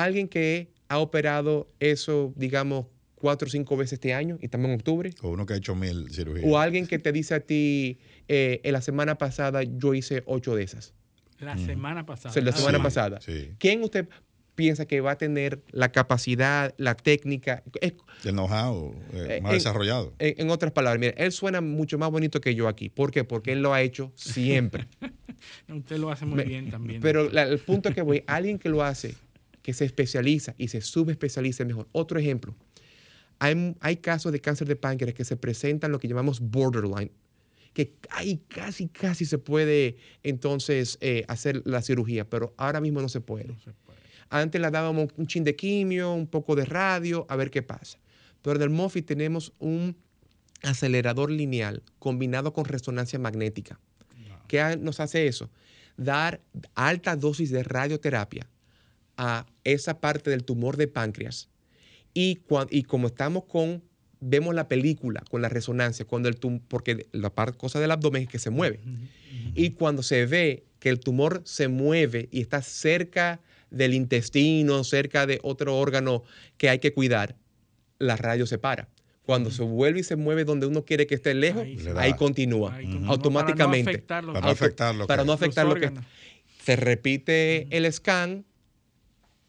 ¿Alguien que ha operado eso, digamos, cuatro o cinco veces este año y también en octubre? o uno que ha hecho mil cirugías. ¿O alguien que te dice a ti, eh, en la semana pasada yo hice ocho de esas? La semana pasada. O sea, la semana pasada. Sí. ¿Quién usted, piensa que va a tener la capacidad, la técnica. Es- El know-how eh, Eh, más en- desarrollado. en, en otras palabras, mire, él suena mucho más bonito que yo aquí. ¿Por qué? Porque él lo ha hecho siempre. [LAUGHS] Usted lo hace muy Me- bien también. Pero la- el punto es que voy, alguien que lo hace, que se especializa y se subespecializa mejor. Otro ejemplo, hay, hay casos de cáncer de páncreas que se presentan lo que llamamos borderline, que ahí casi, casi se puede entonces eh, hacer la cirugía, pero ahora mismo no se puede. No se puede. Antes le dábamos un chin de quimio, un poco de radio, a ver qué pasa. Pero en el MOFI tenemos un acelerador lineal combinado con resonancia magnética. ¿Qué nos hace eso? Dar alta dosis de radioterapia a esa parte del tumor de páncreas. Y, y como estamos con, vemos la película con la resonancia, cuando el tum- porque la parte, cosa del abdomen es que se mueve. Y cuando se ve que el tumor se mueve y está cerca del intestino, cerca de otro órgano que hay que cuidar, la radio se para. Cuando se vuelve y se mueve donde uno quiere que esté lejos, Ahí continúa Ahí automáticamente. Para no afectar lo Para que- no afectar lo para que- no afectar lo que se repite el scan.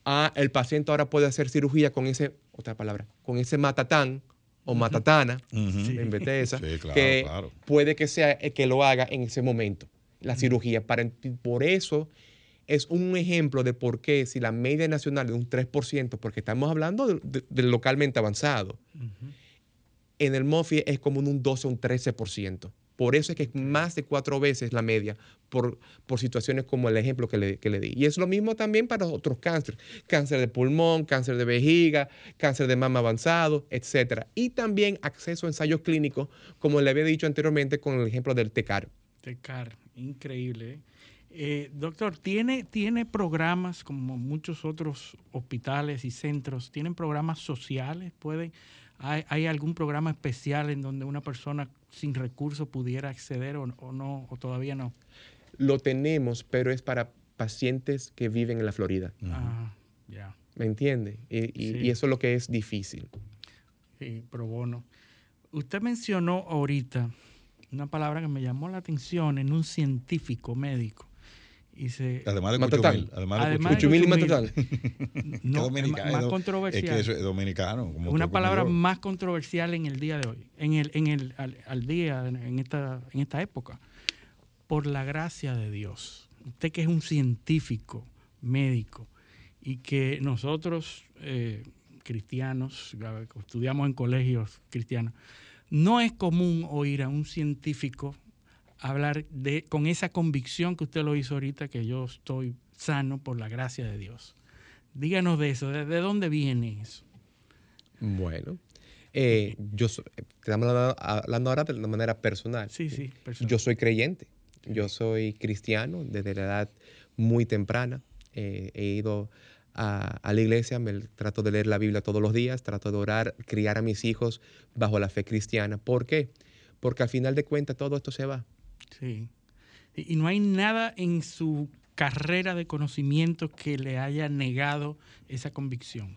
Ah, el paciente ahora puede hacer cirugía con ese, otra palabra, con ese matatán o matatana, Ujú. en vez de esa, Sí, claro, que claro. puede que sea el que lo haga en ese momento, la cirugía. Para, por eso es un ejemplo de por qué si la media nacional es un 3%, porque estamos hablando de- de- del localmente avanzado, en el MOFI es como un 12 o un 13%. Por eso es que es más de cuatro veces la media por, por situaciones como el ejemplo que le, que le di. Y es lo mismo también para otros cánceres. Cáncer de pulmón, cáncer de vejiga, cáncer de mama avanzado, etc. Y también acceso a ensayos clínicos, como le había dicho anteriormente con el ejemplo del TECAR. Tecar, increíble. ¿eh? Eh, doctor, ¿tiene, ¿tiene programas como muchos otros hospitales y centros? ¿Tienen programas sociales? ¿Pueden, hay, hay algún programa especial en donde una persona sin recursos pudiera acceder o, o no, o todavía no? Lo tenemos, pero es para pacientes que viven en la Florida. Ah, ya. ¿Me entiende? Y, y- Sí. y eso es lo que es difícil. Sí, pro bono. Usted mencionó ahorita una palabra que me llamó la atención en un científico médico. Y se, Además de. Cuchumil. Además de Además de Cuchumil. Cuchumil y. Matatán. [LAUGHS] no, Es es dominicano, más, controversial. Es que eso es dominicano. como una palabra más controversial en el día de hoy, en el, en el, al, al día, en esta, en esta época. Por la gracia de Dios. Usted que es un científico, médico, y que nosotros, eh, cristianos, estudiamos en colegios cristianos, no es común oír a un científico hablar de, con esa convicción que usted lo hizo ahorita, que yo estoy sano por la gracia de Dios. Díganos de eso, ¿de, de dónde viene eso? Bueno, eh, yo so- estamos hablando, hablando ahora de la manera personal. Sí, sí, personal. Yo soy creyente, yo soy cristiano desde la edad muy temprana. Eh, he ido a, a la iglesia, me trato de leer la Biblia todos los días, trato de orar, criar a mis hijos bajo la fe cristiana. ¿Por qué? Porque al final de cuentas todo esto se va. Sí. Y, no hay nada en su carrera de conocimiento que le haya negado esa convicción.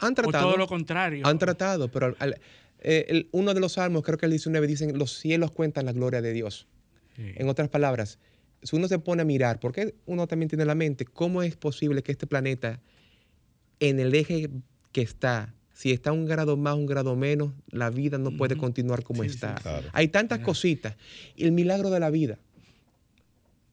Han O tratado, todo lo contrario. han tratado, pero al- al- eh, el- uno de los salmos, creo que el 19, dicen, los cielos cuentan la gloria de Dios. Sí. En otras palabras, si uno se pone a mirar, porque uno también tiene en la mente, ¿cómo es posible que este planeta, en el eje que está, si está un grado más, un grado menos, la vida no puede continuar como Sí, está? sí. Claro. Hay tantas cositas. El milagro de la vida.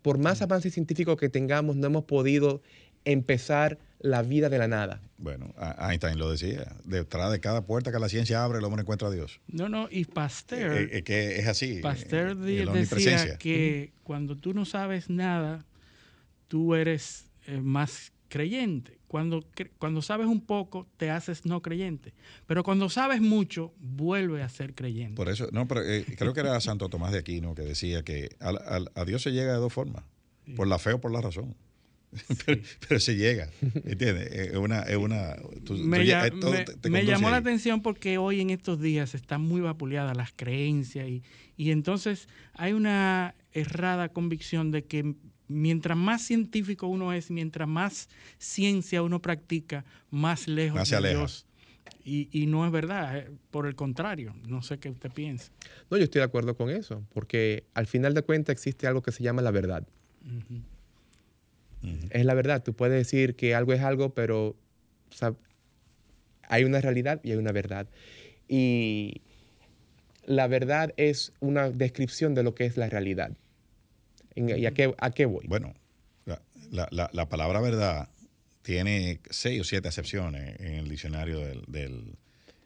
Por más avance científico que tengamos, no hemos podido empezar la vida de la nada. Bueno, Einstein lo decía. Detrás de cada puerta que la ciencia abre, el hombre encuentra a Dios. No, no, y Pasteur, Eh, eh, que es así. Pasteur eh, la decía que cuando tú no sabes nada, tú eres eh, más creyente. Cuando, cuando sabes un poco, te haces no creyente. Pero cuando sabes mucho, vuelve a ser creyente. Por eso, no, pero eh, creo que era Santo Tomás de Aquino que decía que al- al- a Dios se llega de dos formas, por la fe o por la razón. [LAUGHS] pero, pero se llega, ¿entiendes? Es una... Es una tú- me, tú ya- todo me- te- me llamó la ahí. atención porque hoy en estos días están muy vapuleadas las creencias y, y entonces hay una errada convicción de que mientras más científico uno es, mientras más ciencia uno practica, más lejos Más de aleja. Dios. Y, y no es verdad, eh, por el contrario, no sé qué usted piensa. No, yo estoy de acuerdo con eso, porque al final de cuentas existe algo que se llama la verdad. Ujú. Es la verdad. Tú puedes decir que algo es algo, pero o sea, hay una realidad y hay una verdad. Y la verdad es una descripción de lo que es la realidad. En- ¿Y a qué, a qué voy? Bueno, la, la- la- la palabra verdad tiene seis o siete acepciones en el diccionario del, del-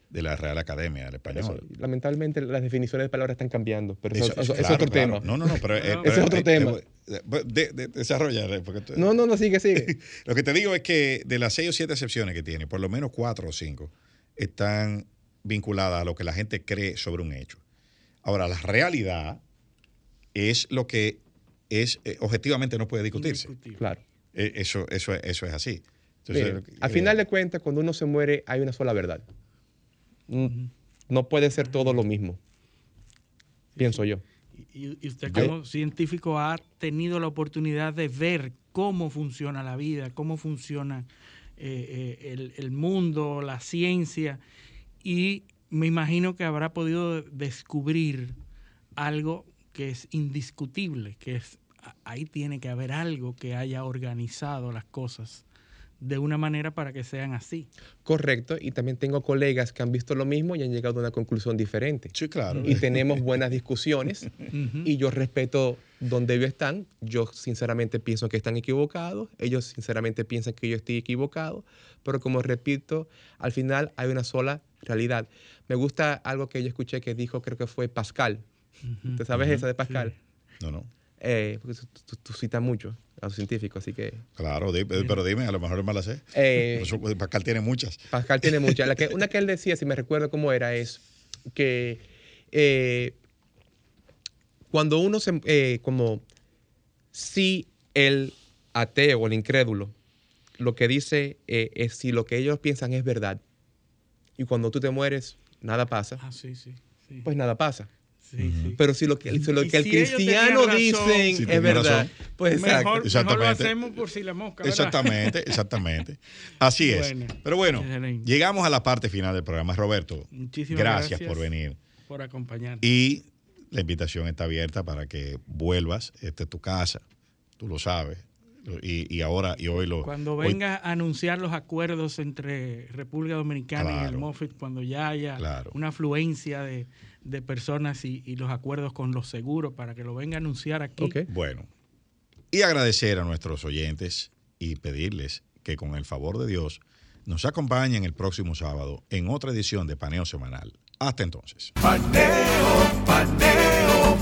de la Real Academia del eso, Español. lamentablemente las definiciones de palabras están cambiando, pero eso, Eso- eso- eso, es otro claro. tema. No, no, no, pero, eh, pero, es otro eh, tema. eh, de- de- eh, porque tú- No, no, no, sigue, sigue. [LAUGHS] Lo que te digo es que de las seis o siete excepciones que tiene, por lo menos cuatro o cinco están vinculadas a lo que la gente cree sobre un hecho. Ahora, la realidad es lo que es eh, objetivamente no puede discutirse. Claro. Eh, Eso, eso, es- eso es así. Entonces, que- al eh, final de cuentas, cuando uno se muere, hay una sola verdad. No puede ser todo lo mismo, pienso yo. Y, y usted como científico ha tenido la oportunidad de ver cómo funciona la vida, cómo funciona eh, eh, el, el mundo, la ciencia, y me imagino que habrá podido descubrir algo que es indiscutible, que es ahí tiene que haber algo que haya organizado las cosas de una manera para que sean así. Correcto, y también tengo colegas que han visto lo mismo y han llegado a una conclusión diferente. Sí, claro. Y tenemos buenas discusiones [LAUGHS] y yo respeto donde ellos están. Yo sinceramente pienso que están equivocados, ellos sinceramente piensan que yo estoy equivocado, pero como repito, al final hay una sola realidad. Me gusta algo que yo escuché que dijo, creo que fue Pascal. ¿Tú sabes esa de Pascal? No, no. Eh, porque tú, tú- tú citas mucho a los científicos, así que... Claro, di- pero dime, a lo mejor me la sé. Eh, Por eso, Pascal tiene muchas. Pascal tiene muchas. La que, [LAUGHS] una que él decía, si me recuerdo cómo era, es que eh, cuando uno se. eh, como si el ateo o el incrédulo lo que dice eh, es si lo que ellos piensan es verdad y cuando tú te mueres nada pasa, Ah, sí, sí. sí. pues nada pasa. Sí, sí. Pero si lo que, si lo que el si cristiano tenían dice razón, Si es verdad, razón. pues. Mejor, mejor lo Exactamente. hacemos por si la mosca. ¿verdad? Exactamente, exactamente. Así es. Bueno, Pero bueno, excelente. llegamos a la parte final del programa. Roberto, Muchísimas gracias, gracias. por venir. por acompañarnos. Y la invitación está abierta para que vuelvas. Esta es tu casa, tú lo sabes. Y, y ahora y hoy lo. Cuando hoy- venga a anunciar los acuerdos entre República Dominicana y el. MOFIT, cuando ya haya Claro. una afluencia de, de personas y, y los acuerdos con los seguros, para que lo venga a anunciar aquí. Bueno, y agradecer a nuestros oyentes y pedirles que con el favor de Dios nos acompañen el próximo sábado en otra edición de Paneo Semanal. Hasta entonces. Paneo, paneo.